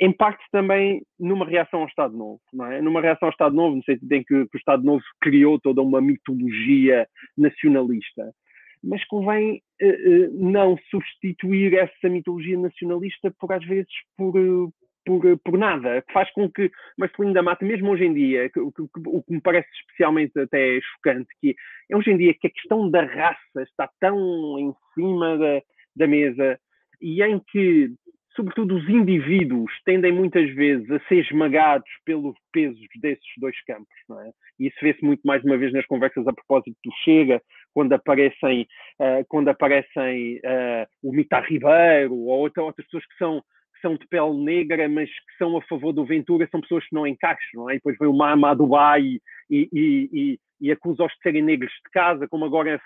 Em parte também numa reação ao Estado Novo, não é? Numa reação ao Estado Novo, no sentido em que, que o Estado Novo criou toda uma mitologia nacionalista. Mas convém uh, uh, não substituir essa mitologia nacionalista por, às vezes, por, uh, por, por nada, que faz com que Marcelino da Mata, mesmo hoje em dia, que, que, que, o que me parece especialmente até chocante, que é hoje em dia que a questão da raça está tão em cima da, da mesa e em que, sobretudo, os indivíduos tendem muitas vezes a ser esmagados pelos pesos desses dois campos, não é? E isso vê-se muito mais uma vez nas conversas a propósito do Chega, quando aparecem, uh, quando aparecem uh, o Mita Ribeiro ou outra, outras pessoas que são que são de pele negra, mas que são a favor do Ventura, são pessoas que não encaixam, não é? E depois vem o Mama a Dubai e, e, e, e acusa-os de serem negros de casa, como agora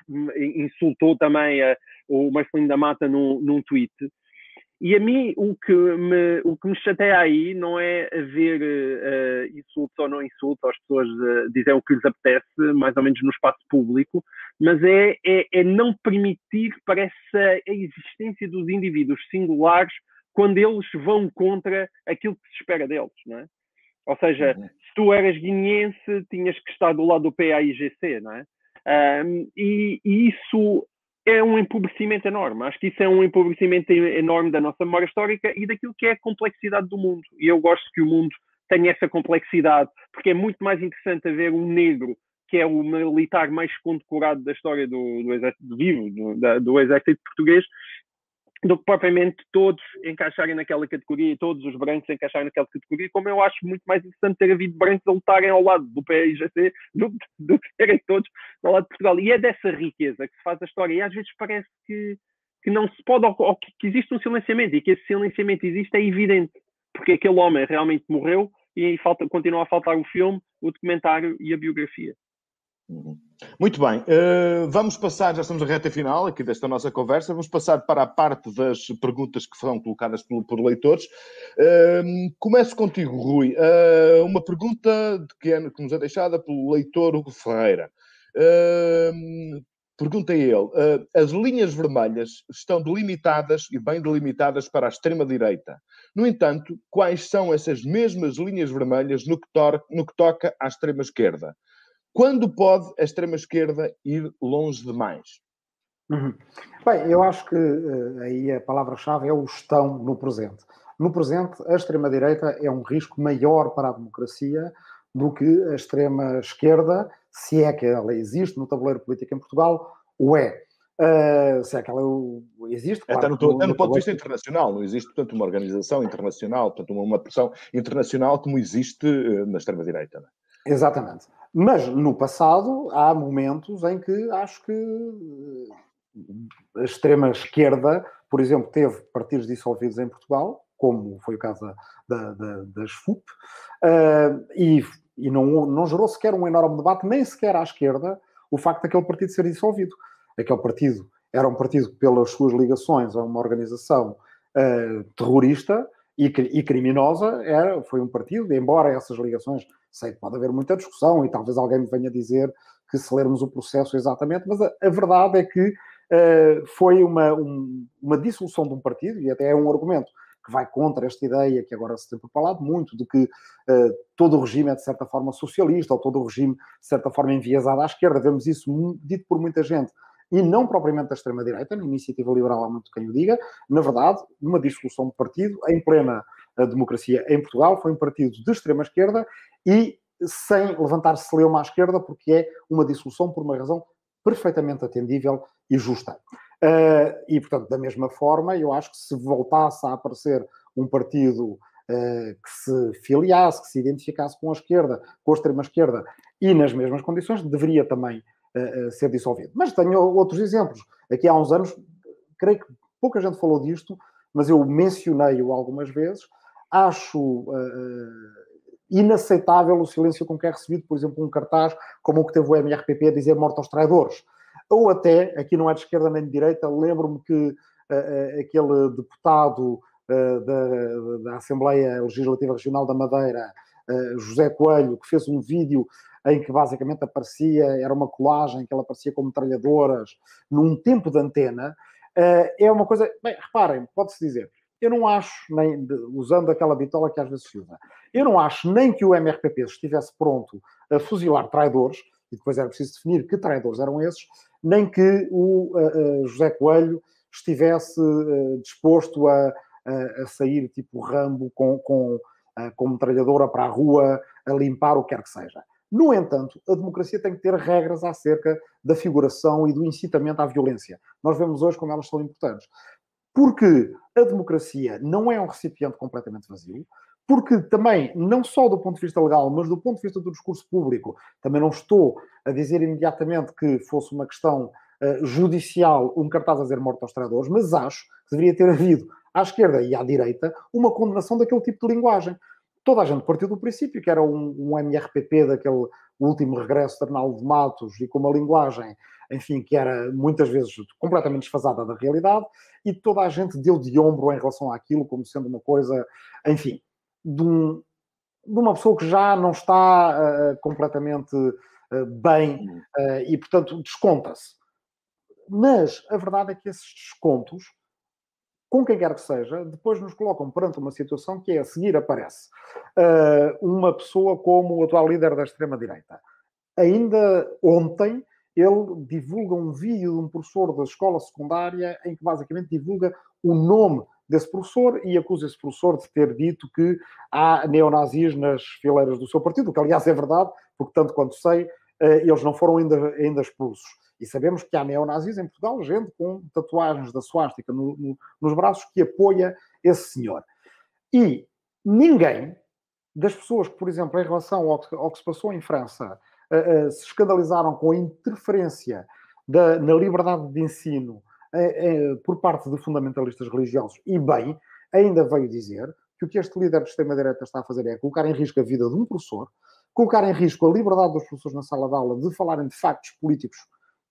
insultou também a, o Marcelino da Mata num, num tweet. E a mim o que me, o que me chateia aí não é haver uh, insultos ou não insultos, as pessoas uh, dizem o que lhes apetece, mais ou menos no espaço público, mas é, é, é não permitir, parece, a existência dos indivíduos singulares quando eles vão contra aquilo que se espera deles, não é? Ou seja, uhum. se tu eras guineense, tinhas que estar do lado do PAIGC, não é? Um, e, e, isso é um empobrecimento enorme. Acho que isso é um empobrecimento enorme da nossa memória histórica e daquilo que é a complexidade do mundo. E eu gosto que o mundo tenha essa complexidade, porque é muito mais interessante haver um negro que é o militar mais condecorado da história do, do exército vivo, do, da, do exército português, do que propriamente todos encaixarem naquela categoria e todos os brancos encaixarem naquela categoria, como eu acho muito mais interessante ter havido brancos a lutarem ao lado do PIGC do, do que terem todos ao lado de Portugal. E é dessa riqueza que se faz a história. E às vezes parece que, que não se pode, ou, ou que existe um silenciamento, e que esse silenciamento existe é evidente, porque aquele homem realmente morreu e falta, continua a faltar o filme, o documentário e a biografia. Muito bem, uh, vamos passar, já estamos na reta final aqui desta nossa conversa, vamos passar para a parte das perguntas que foram colocadas por, por leitores. Uh, começo contigo, Rui. Uh, uma pergunta de que, é, que, nos é deixada pelo leitor Hugo Ferreira. Pergunta ele: as linhas vermelhas estão delimitadas e bem delimitadas para a extrema-direita. No entanto, quais são essas mesmas linhas vermelhas no que, no que toca à extrema-esquerda? Quando pode a extrema-esquerda ir longe demais? Uhum. Bem, eu acho que uh, aí a palavra-chave é o estão no presente. No presente, a extrema-direita é um risco maior para a democracia do que a extrema-esquerda, se é que ela existe no tabuleiro político em Portugal, o é. Uh, se é que ela existe. Claro, até no, no, no ponto de vista internacional, não existe, portanto, uma organização internacional, portanto, uma, pressão internacional como existe uh, na extrema-direita. É? Exatamente. Mas no passado há momentos em que acho que eh, a extrema esquerda, por exemplo, teve partidos dissolvidos em Portugal, como foi o caso da, da, das FUP, uh, e, e não, não gerou sequer um enorme debate, nem sequer à esquerda, o facto daquele partido ser dissolvido. Aquele partido era um partido pelas suas ligações a uma organização uh, terrorista e, e criminosa, era, foi um partido, embora essas ligações Sei que pode haver muita discussão e talvez alguém me venha dizer que se lermos o processo exatamente, mas a, a verdade é que uh, foi uma, um, uma dissolução de um partido, e até é um argumento que vai contra esta ideia que agora se tem propalado muito, de que uh, todo o regime é de certa forma socialista, ou todo o regime de certa forma enviesado à esquerda. Vemos isso dito por muita gente, e não propriamente da extrema-direita, na iniciativa liberal há muito quem o diga. Na verdade, uma dissolução de partido em plena uh, democracia em Portugal foi um partido de extrema-esquerda e sem levantar celeuma à esquerda, porque é uma dissolução por uma razão perfeitamente atendível e justa. Uh, e, portanto, da mesma forma, eu acho que se voltasse a aparecer um partido uh, que se filiasse, que se identificasse com a esquerda, com a extrema-esquerda, e nas mesmas condições, deveria também uh, ser dissolvido. Mas tenho outros exemplos. Aqui há uns anos, creio que pouca gente falou disto, mas eu mencionei-o algumas vezes. Acho inaceitável o silêncio com que é recebido, por exemplo, um cartaz como o que teve o MRPP a dizer morte aos traidores. Ou até, aqui não é de esquerda nem de direita, lembro-me que uh, uh, aquele deputado uh, da, da, Assembleia Legislativa Regional da Madeira, José Coelho, que fez um vídeo em que basicamente aparecia, era uma colagem que ela aparecia com metralhadoras num tempo de antena, é uma coisa. Bem, reparem, pode-se dizer, eu não acho, nem usando aquela bitola que às vezes se usa, eu não acho nem que o MRPP estivesse pronto a fuzilar traidores, e depois era preciso definir que traidores eram esses, nem que o uh, uh, José Coelho estivesse uh, disposto a, a, sair tipo Rambo com, com, com metralhadora para a rua a limpar o que quer que seja. No entanto, a democracia tem que ter regras acerca da figuração e do incitamento à violência. Nós vemos hoje como elas são importantes. Porque a democracia não é um recipiente completamente vazio, porque também, não só do ponto de vista legal, mas do ponto de vista do discurso público, também não estou a dizer imediatamente que fosse uma questão uh, judicial um cartaz a dizer morte aos traidores, mas acho que deveria ter havido à esquerda e à direita uma condenação daquele tipo de linguagem. Toda a gente partiu do princípio que era um, um MRPP daquele último regresso de Arnaldo de Matos e com uma linguagem enfim, que era muitas vezes completamente desfasada da realidade, e toda a gente deu de ombro em relação àquilo como sendo uma coisa, enfim, de, um, de uma pessoa que já não está uh, completamente uh, bem uh, e, portanto, desconta-se. Mas a verdade é que esses descontos, com quem quer que seja, depois nos colocam perante uma situação que é a seguir aparece uma pessoa como o atual líder da extrema-direita. Ainda ontem ele divulga um vídeo de um professor da escola secundária em que basicamente divulga o nome desse professor e acusa esse professor de ter dito que há neonazis nas fileiras do seu partido, o que aliás é verdade, porque tanto quanto sei, eh, eles não foram ainda, ainda expulsos. E sabemos que há neonazis em Portugal, gente com tatuagens da suástica no, no, nos braços que apoia esse senhor. E ninguém das pessoas que, por exemplo, em relação ao que, ao que se passou em França, uh, uh, se escandalizaram com a interferência da, na liberdade de ensino uh, por parte de fundamentalistas religiosos, e bem, ainda veio dizer que o que este líder do extrema-direita está a fazer é colocar em risco a vida de um professor, colocar em risco a liberdade dos professores na sala de aula de falarem de factos políticos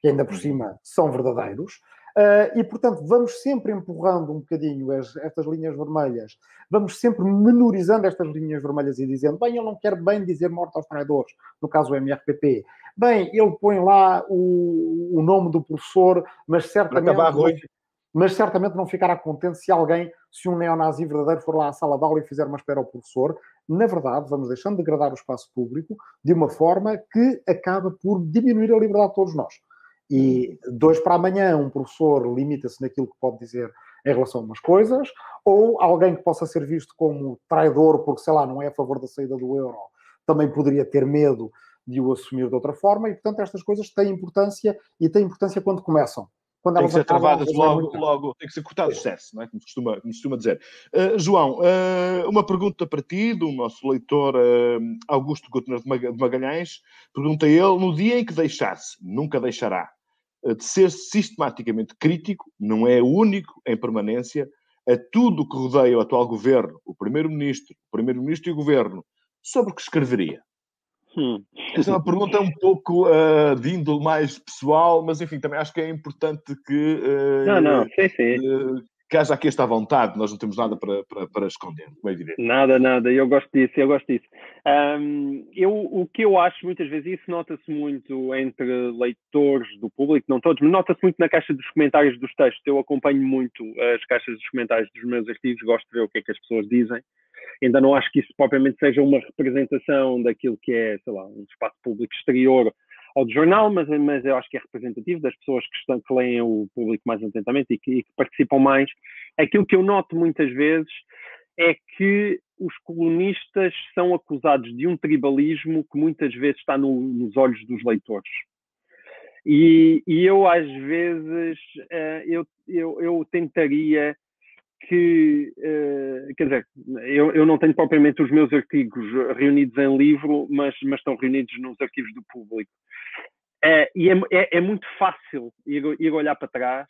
que ainda por cima são verdadeiros, Uh, e, portanto, vamos sempre empurrando um bocadinho as, estas linhas vermelhas, vamos sempre menorizando estas linhas vermelhas e dizendo, bem, ele não quer bem dizer morte aos traidores, no caso do MRPP. Bem, ele põe lá o, o nome do professor, mas certamente, não, mas certamente não ficará contente se alguém, se um neonazi verdadeiro for lá à sala de aula e fizer uma espera ao professor. Na verdade, vamos deixando de degradar o espaço público de uma forma que acaba por diminuir a liberdade de todos nós. E dois para amanhã, um professor limita-se naquilo que pode dizer em relação a umas coisas, ou alguém que possa ser visto como traidor porque, sei lá, não é a favor da saída do euro, também poderia ter medo de o assumir de outra forma, e portanto estas coisas têm importância e têm importância quando começam. Quando tem que ser travadas logo, muito... logo, tem que ser cortado o excesso, não é? como, se costuma, como costuma dizer. Uh, João, uh, uma pergunta para ti, do nosso leitor uh, Augusto Gutner de Magalhães. Pergunta ele: no dia em que deixasse, nunca deixará, de ser sistematicamente crítico, não é o único em permanência, a tudo o que rodeia o atual governo, o primeiro-ministro, o primeiro-ministro e o governo, sobre o que escreveria? Hum. Esta é uma pergunta um pouco uh, de índole mais pessoal, mas enfim, também acho que é importante que. Uh, não, não, sim, sim. Uh, que haja aqui esta vontade, nós não temos nada para, para, para esconder, como é evidente. Nada, nada, eu gosto disso, eu gosto disso. Um, eu, o que eu acho muitas vezes, isso nota-se muito entre leitores do público, não todos, mas nota-se muito na caixa dos comentários dos textos. Eu acompanho muito as caixas dos comentários dos meus artigos, gosto de ver o que é que as pessoas dizem. Ainda não acho que isso propriamente seja uma representação daquilo que é, sei lá, um espaço público exterior ao do jornal, mas, mas eu acho que é representativo das pessoas que, estão, que leem o público mais atentamente e que, e que participam mais. Aquilo que eu noto muitas vezes é que os colunistas são acusados de um tribalismo que muitas vezes está no, nos olhos dos leitores. E, e eu, às vezes, uh, eu, eu, eu, tentaria que, uh, quer dizer, eu, eu não tenho propriamente os meus artigos reunidos em livro, mas, mas estão reunidos nos arquivos do público. É, e é, é, é, muito fácil ir, ir olhar para trás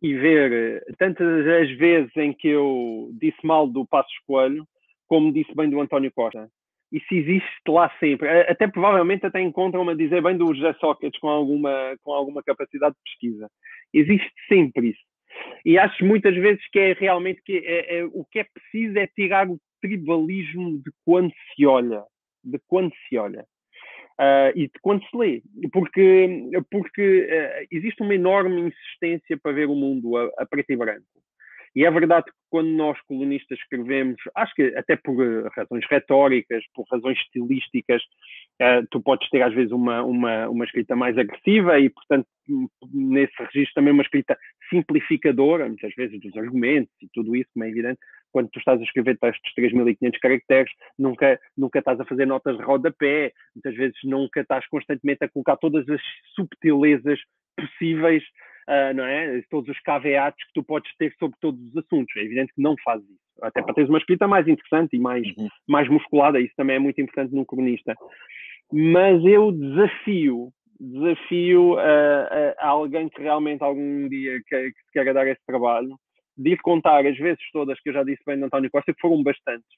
e ver tantas as vezes em que eu disse mal do Passo Escolho, como disse bem do António Costa. Isso existe lá sempre. Até provavelmente até encontram-me a dizer bem do José Sócrates com alguma, com alguma capacidade de pesquisa. Existe sempre isso. E acho muitas vezes que é realmente que é, é, o que é preciso é tirar o tribalismo de quando se olha. De quando se olha. Uh, e de quando se lê, porque, porque uh, existe uma enorme insistência para ver o mundo a, a, preto e branco. E é verdade que quando nós colonistas escrevemos, acho que até por uh, razões retóricas, por razões estilísticas, tu podes ter às vezes uma, uma, uma escrita mais agressiva e, portanto, nesse registro também uma escrita simplificadora, muitas vezes, dos argumentos e tudo isso, como é evidente, quando tu estás a escrever textos de 3.500 caracteres, nunca, nunca estás a fazer notas de rodapé, muitas vezes nunca estás constantemente a colocar todas as subtilezas possíveis, uh, não é? Todos os caveatos que tu podes ter sobre todos os assuntos. É evidente que não fazes isso. Até para teres uma escrita mais interessante e mais, uhum. mais musculada, isso também é muito importante num cronista. Mas eu desafio, desafio a, a alguém que realmente algum dia que, que queira dar esse trabalho, de contar as vezes todas que eu já disse bem de António Costa, que foram bastantes.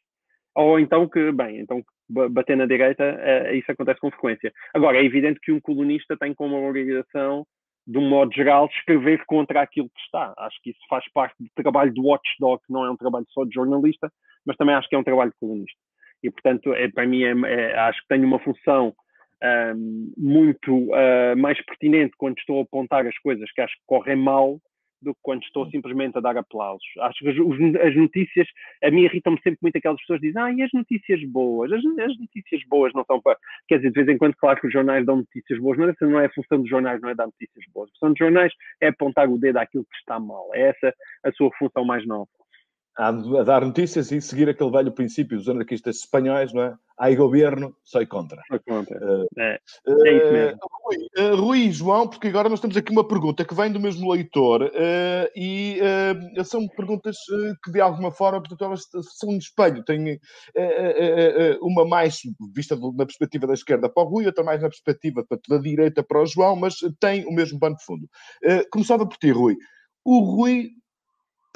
Ou então que, bem, então bater na direita, uh, isso acontece com frequência. Agora, é evidente que um colunista tem como obrigação, de um modo geral, escrever contra aquilo que está. Acho que isso faz parte do trabalho do watchdog, não é um trabalho só de jornalista, mas também acho que é um trabalho de colunista. E, portanto, é, para mim, é, é, acho que tenho uma função um, muito uh, mais pertinente quando estou a apontar as coisas que acho que correm mal do que quando estou simplesmente a dar aplausos. Acho que as, notícias, a mim irritam-me sempre muito aquelas pessoas que dizem, ah, e as notícias boas? As, as, notícias boas não são para. Quer dizer, de vez em quando, claro que os jornais dão notícias boas, mas essa não é a função dos jornais, não é dar notícias boas. A função dos jornais é apontar o dedo àquilo que está mal. É essa a sua função mais nova a, dar notícias e seguir aquele velho princípio dos anarquistas espanhóis, não é? Há governo, sou contra. Sou contra. Uh, é. é isso mesmo. Rui, uh, Rui e João, porque agora nós temos aqui uma pergunta que vem do mesmo leitor uh, e são perguntas que de alguma forma, portanto, elas são um espelho. Tem uma mais vista na perspectiva da esquerda para o Rui, outra mais na perspectiva portanto, da direita para o João, mas tem o mesmo pano de fundo. começava por ti, Rui. O Rui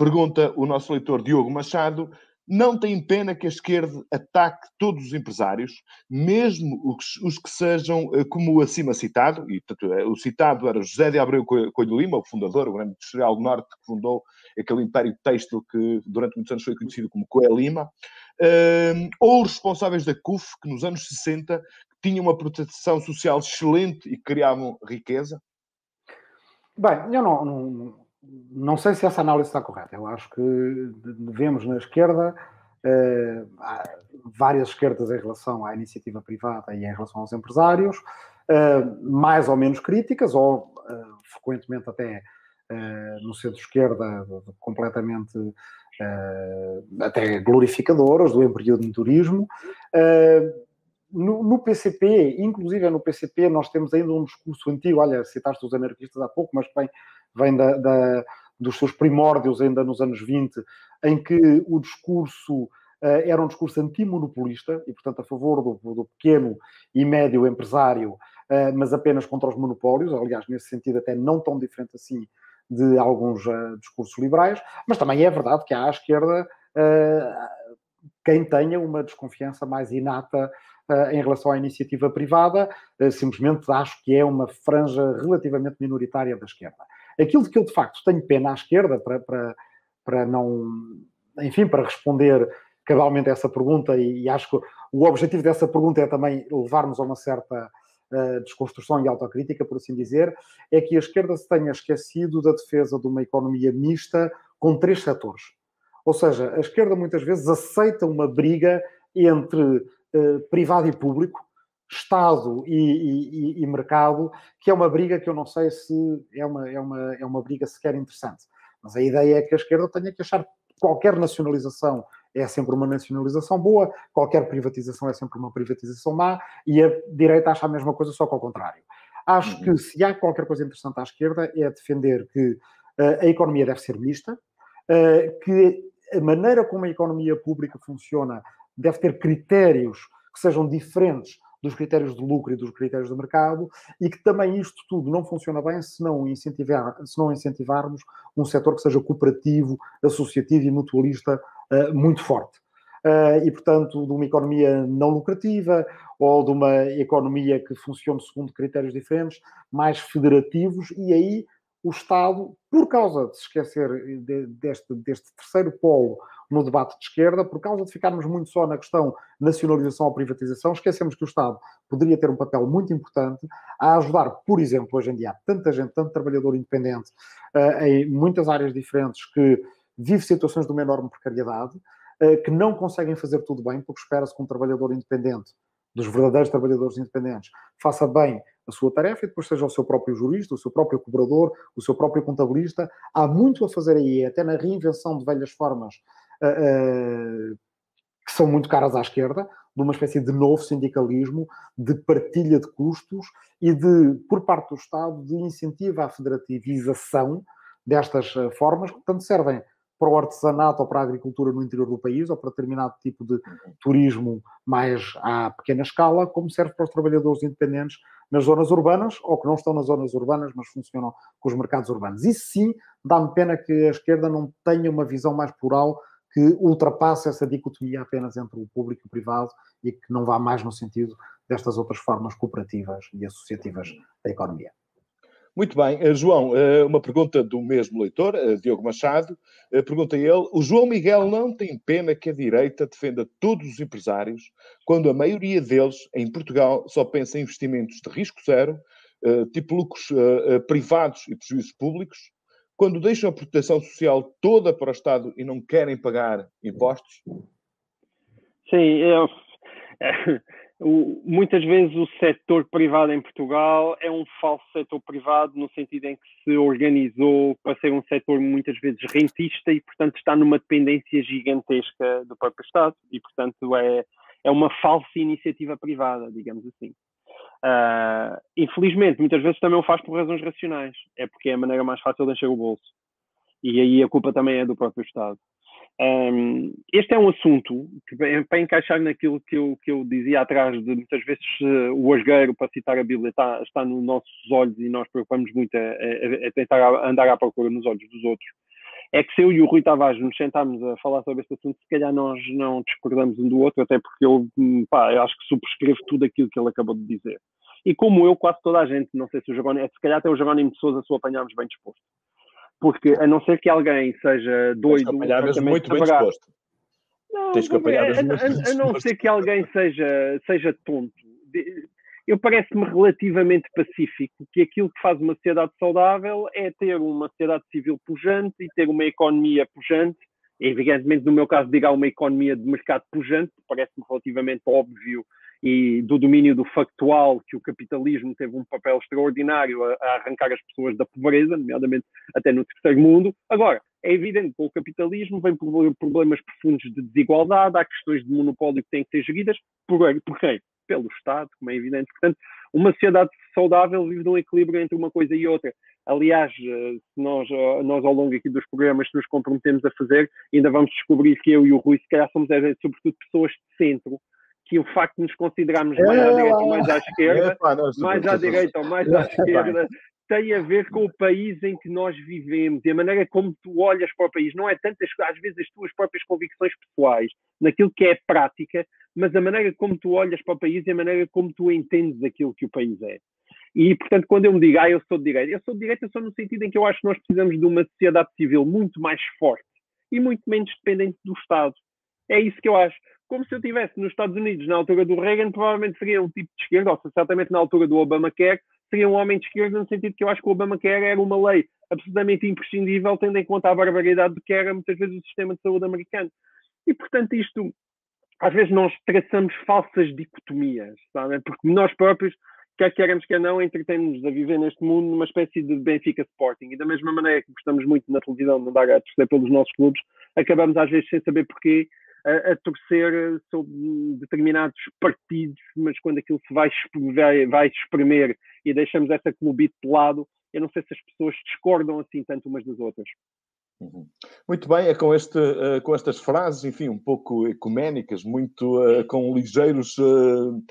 Pergunta o nosso leitor Diogo Machado: não tem pena que a esquerda ataque todos os empresários, mesmo os, que sejam eh, como o acima citado, e eh, o citado era José de Abreu Coelho Lima, o fundador, o grande industrial do Norte, que fundou aquele império têxtil que durante muitos anos foi conhecido como Coelho Lima, uh, ou os responsáveis da CUF, que nos anos 60 tinham uma proteção social excelente e criavam riqueza? Bem, eu não, não não sei se essa análise está correta. Eu acho que devemos na esquerda eh, várias esquerdas em relação à iniciativa privada e em relação aos empresários, eh, mais ou menos críticas, ou eh, frequentemente até no centro-esquerda completamente até glorificadoras do empreendedorismo. No, no, PCP, inclusive no PCP, nós temos ainda um discurso antigo, olha, citaste os anarquistas há pouco, mas bem, vem da, da, dos seus primórdios ainda nos anos 20, em que o discurso uh, era um discurso antimonopolista e, portanto, a favor do, do pequeno e médio empresário, uh, mas apenas contra os monopólios, aliás, nesse sentido até não tão diferente assim de alguns uh, discursos liberais, mas também é verdade que há à esquerda quem tenha uma desconfiança mais inata em relação à iniciativa privada, simplesmente acho que é uma franja relativamente minoritária da esquerda. Aquilo de que eu de facto tenho pena à esquerda para, para, para não, enfim, para responder cabalmente essa pergunta, e, e, acho que o objetivo dessa pergunta é também levar-nos a uma certa uh, desconstrução e autocrítica, por assim dizer, é que a esquerda se tenha esquecido da defesa de uma economia mista com três setores. Ou seja, a esquerda muitas vezes aceita uma briga entre uh, privado e público, Estado e, e, e, mercado, que é uma briga que eu não sei se é uma, é, uma, é uma briga sequer interessante. Mas a ideia é que a esquerda tenha que achar que qualquer nacionalização é sempre uma nacionalização boa, qualquer privatização é sempre uma privatização má, e a direita acha a mesma coisa, só que ao contrário. Acho uhum. que se há qualquer coisa interessante à esquerda é defender que uh, a economia deve ser mista, uh, que a maneira como a economia pública funciona deve ter critérios que sejam diferentes dos critérios de lucro e dos critérios de mercado, e que também isto tudo não funciona bem se não, incentivar, se não incentivarmos um setor que seja cooperativo, associativo e mutualista uh, muito forte. Uh, e, portanto, de uma economia não lucrativa ou de uma economia que funcione segundo critérios diferentes, mais federativos, e aí o Estado, por causa de se esquecer de, deste, deste terceiro polo no debate de esquerda, por causa de ficarmos muito só na questão nacionalização ou privatização, esquecemos que o Estado poderia ter um papel muito importante a ajudar, por exemplo, hoje em dia há tanta gente, tanto trabalhador independente, uh, em muitas áreas diferentes, que vive situações de uma enorme precariedade, uh, que não conseguem fazer tudo bem, porque espera-se que um trabalhador independente dos verdadeiros trabalhadores independentes, faça bem a sua tarefa e depois seja o seu próprio jurista, o seu próprio cobrador, o seu próprio contabilista. Há muito a fazer aí, até na reinvenção de velhas formas uh, uh, que são muito caras à esquerda, de uma espécie de novo sindicalismo, de partilha de custos e de, por parte do Estado, de incentivo à federativização destas uh, formas, que tanto servem para o artesanato ou para a agricultura no interior do país, ou para determinado tipo de turismo mais à pequena escala, como serve para os trabalhadores independentes nas zonas urbanas, ou que não estão nas zonas urbanas, mas funcionam com os mercados urbanos. Isso sim, dá-me pena que a esquerda não tenha uma visão mais plural que ultrapasse essa dicotomia apenas entre o público e o privado e que não vá mais no sentido destas outras formas cooperativas e associativas da economia. Muito bem. Eh, João, eh, uma pergunta do mesmo leitor, eh, Diogo Machado. Pergunta ele: o João Miguel não tem pena que a direita defenda todos os empresários, quando a maioria deles, em Portugal, só pensa em investimentos de risco zero, tipo lucros privados e prejuízos públicos? quando deixam a proteção social toda para o Estado e não querem pagar impostos? Sim, eu, o, muitas vezes o setor privado em Portugal é um falso setor privado no sentido em que se organizou para ser um setor muitas vezes rentista e, portanto, está numa dependência gigantesca do próprio Estado e, portanto, é, é uma falsa iniciativa privada, digamos assim. Uh, infelizmente, muitas vezes também o faz por razões racionais, é porque é a maneira mais fácil de encher o bolso. E aí a culpa também é do próprio Estado. Um, este é um assunto que, para encaixar naquilo que eu, que eu dizia atrás, de muitas vezes uh, o asgueiro, para citar a Bíblia, está, está nos nossos olhos e nós preocupamos muito a, a, a, tentar andar à procura nos olhos dos outros. É que se eu e o Rui Tavares nos sentarmos a falar sobre este assunto, se calhar nós não discordamos um do outro, até porque eu, hum, pá, eu acho que subscrevo tudo aquilo que ele acabou de dizer. E como eu, quase toda a gente, não sei se o Jerónimo, se calhar até o Jerónimo de Souza, se o apanharmos bem disposto porque a não ser que alguém seja doido. Tens muito bem disposto. Não, Tens que apanhar a, a, a, não ser que alguém seja, seja tonto. Eu parece-me relativamente pacífico que aquilo que faz uma sociedade saudável é ter uma sociedade civil pujante e ter uma economia pujante. Evidentemente, no meu caso, diga uma economia de mercado pujante, parece-me relativamente óbvio e do domínio do factual que o capitalismo teve um papel extraordinário a, a, arrancar as pessoas da pobreza, nomeadamente até no terceiro mundo. Agora, é evidente que o capitalismo vem problemas profundos de desigualdade, há questões de monopólio que têm que ser geridas por, por quem? Pelo Estado, como é evidente. Portanto, uma sociedade saudável vive num equilíbrio entre uma coisa e outra. Aliás, eh, nós, eh, nós ao longo aqui dos programas que nos comprometemos a fazer, ainda vamos descobrir que eu e o Rui, se calhar, somos é, sobretudo pessoas de centro, que o facto de nos considerarmos mais à direita ou mais à esquerda, mais à direita ou mais à esquerda, tem a ver com o país em que nós vivemos e a maneira como tu olhas para o país. Não é tanto, às vezes, as tuas próprias convicções pessoais, naquilo que é prática, mas a maneira como tu olhas para o país e a maneira como tu entendes aquilo que o país é. E, portanto, quando eu me digo, ah, eu sou de direita, eu sou de direita só no sentido em que eu acho que nós precisamos de uma sociedade civil muito mais forte e muito menos dependente do Estado. É isso que eu acho como se eu estivesse nos Estados Unidos na altura do Reagan, provavelmente seria um tipo de esquerda, ou certamente na altura do Obamacare, seria um homem de esquerda, no sentido que eu acho que o Obamacare era uma lei absolutamente imprescindível, tendo em conta a barbaridade que era muitas vezes o sistema de saúde americano. E, portanto, isto, às vezes nós traçamos falsas dicotomias, sabe? Porque nós próprios, quer queremos, quer não, entretemos a viver neste mundo numa espécie de Benfica Sporting. E da mesma maneira que gostamos muito na televisão de andar a torcer pelos nossos clubes, acabamos às vezes sem saber porquê a, a torcer sobre determinados partidos, mas quando aquilo se vai, vai, vai espremer e deixamos essa clubite de lado, eu não sei se as pessoas discordam assim tanto umas das outras. Uhum. Muito bem, é com, este, uh, com estas frases, enfim, um pouco ecuménicas, muito uh, com ligeiros uh,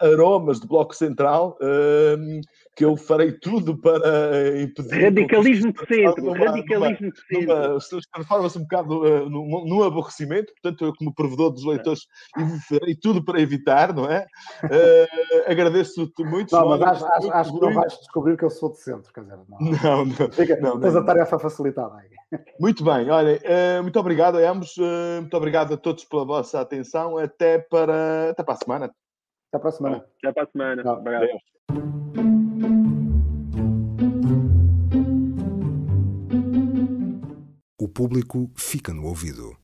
aromas de bloco central, que eu farei tudo para impedir. Radicalismo de centro, numa, radicalismo de centro. Transforma-se um bocado num, num, aborrecimento, portanto, eu, como provedor dos leitores, farei tudo para evitar, não é? Agradeço-te muito. Não, mas acho, acho, acho que não vais descobrir que eu sou de centro, quer dizer, não. Não, não. Fica, não, não, a tarefa facilitada aí. Muito bem, olha, uh, muito obrigado a ambos, uh, muito obrigado a todos pela vossa atenção. Até para, até para a semana. Até para a semana. Até para a semana. Não, obrigado. O público fica no ouvido.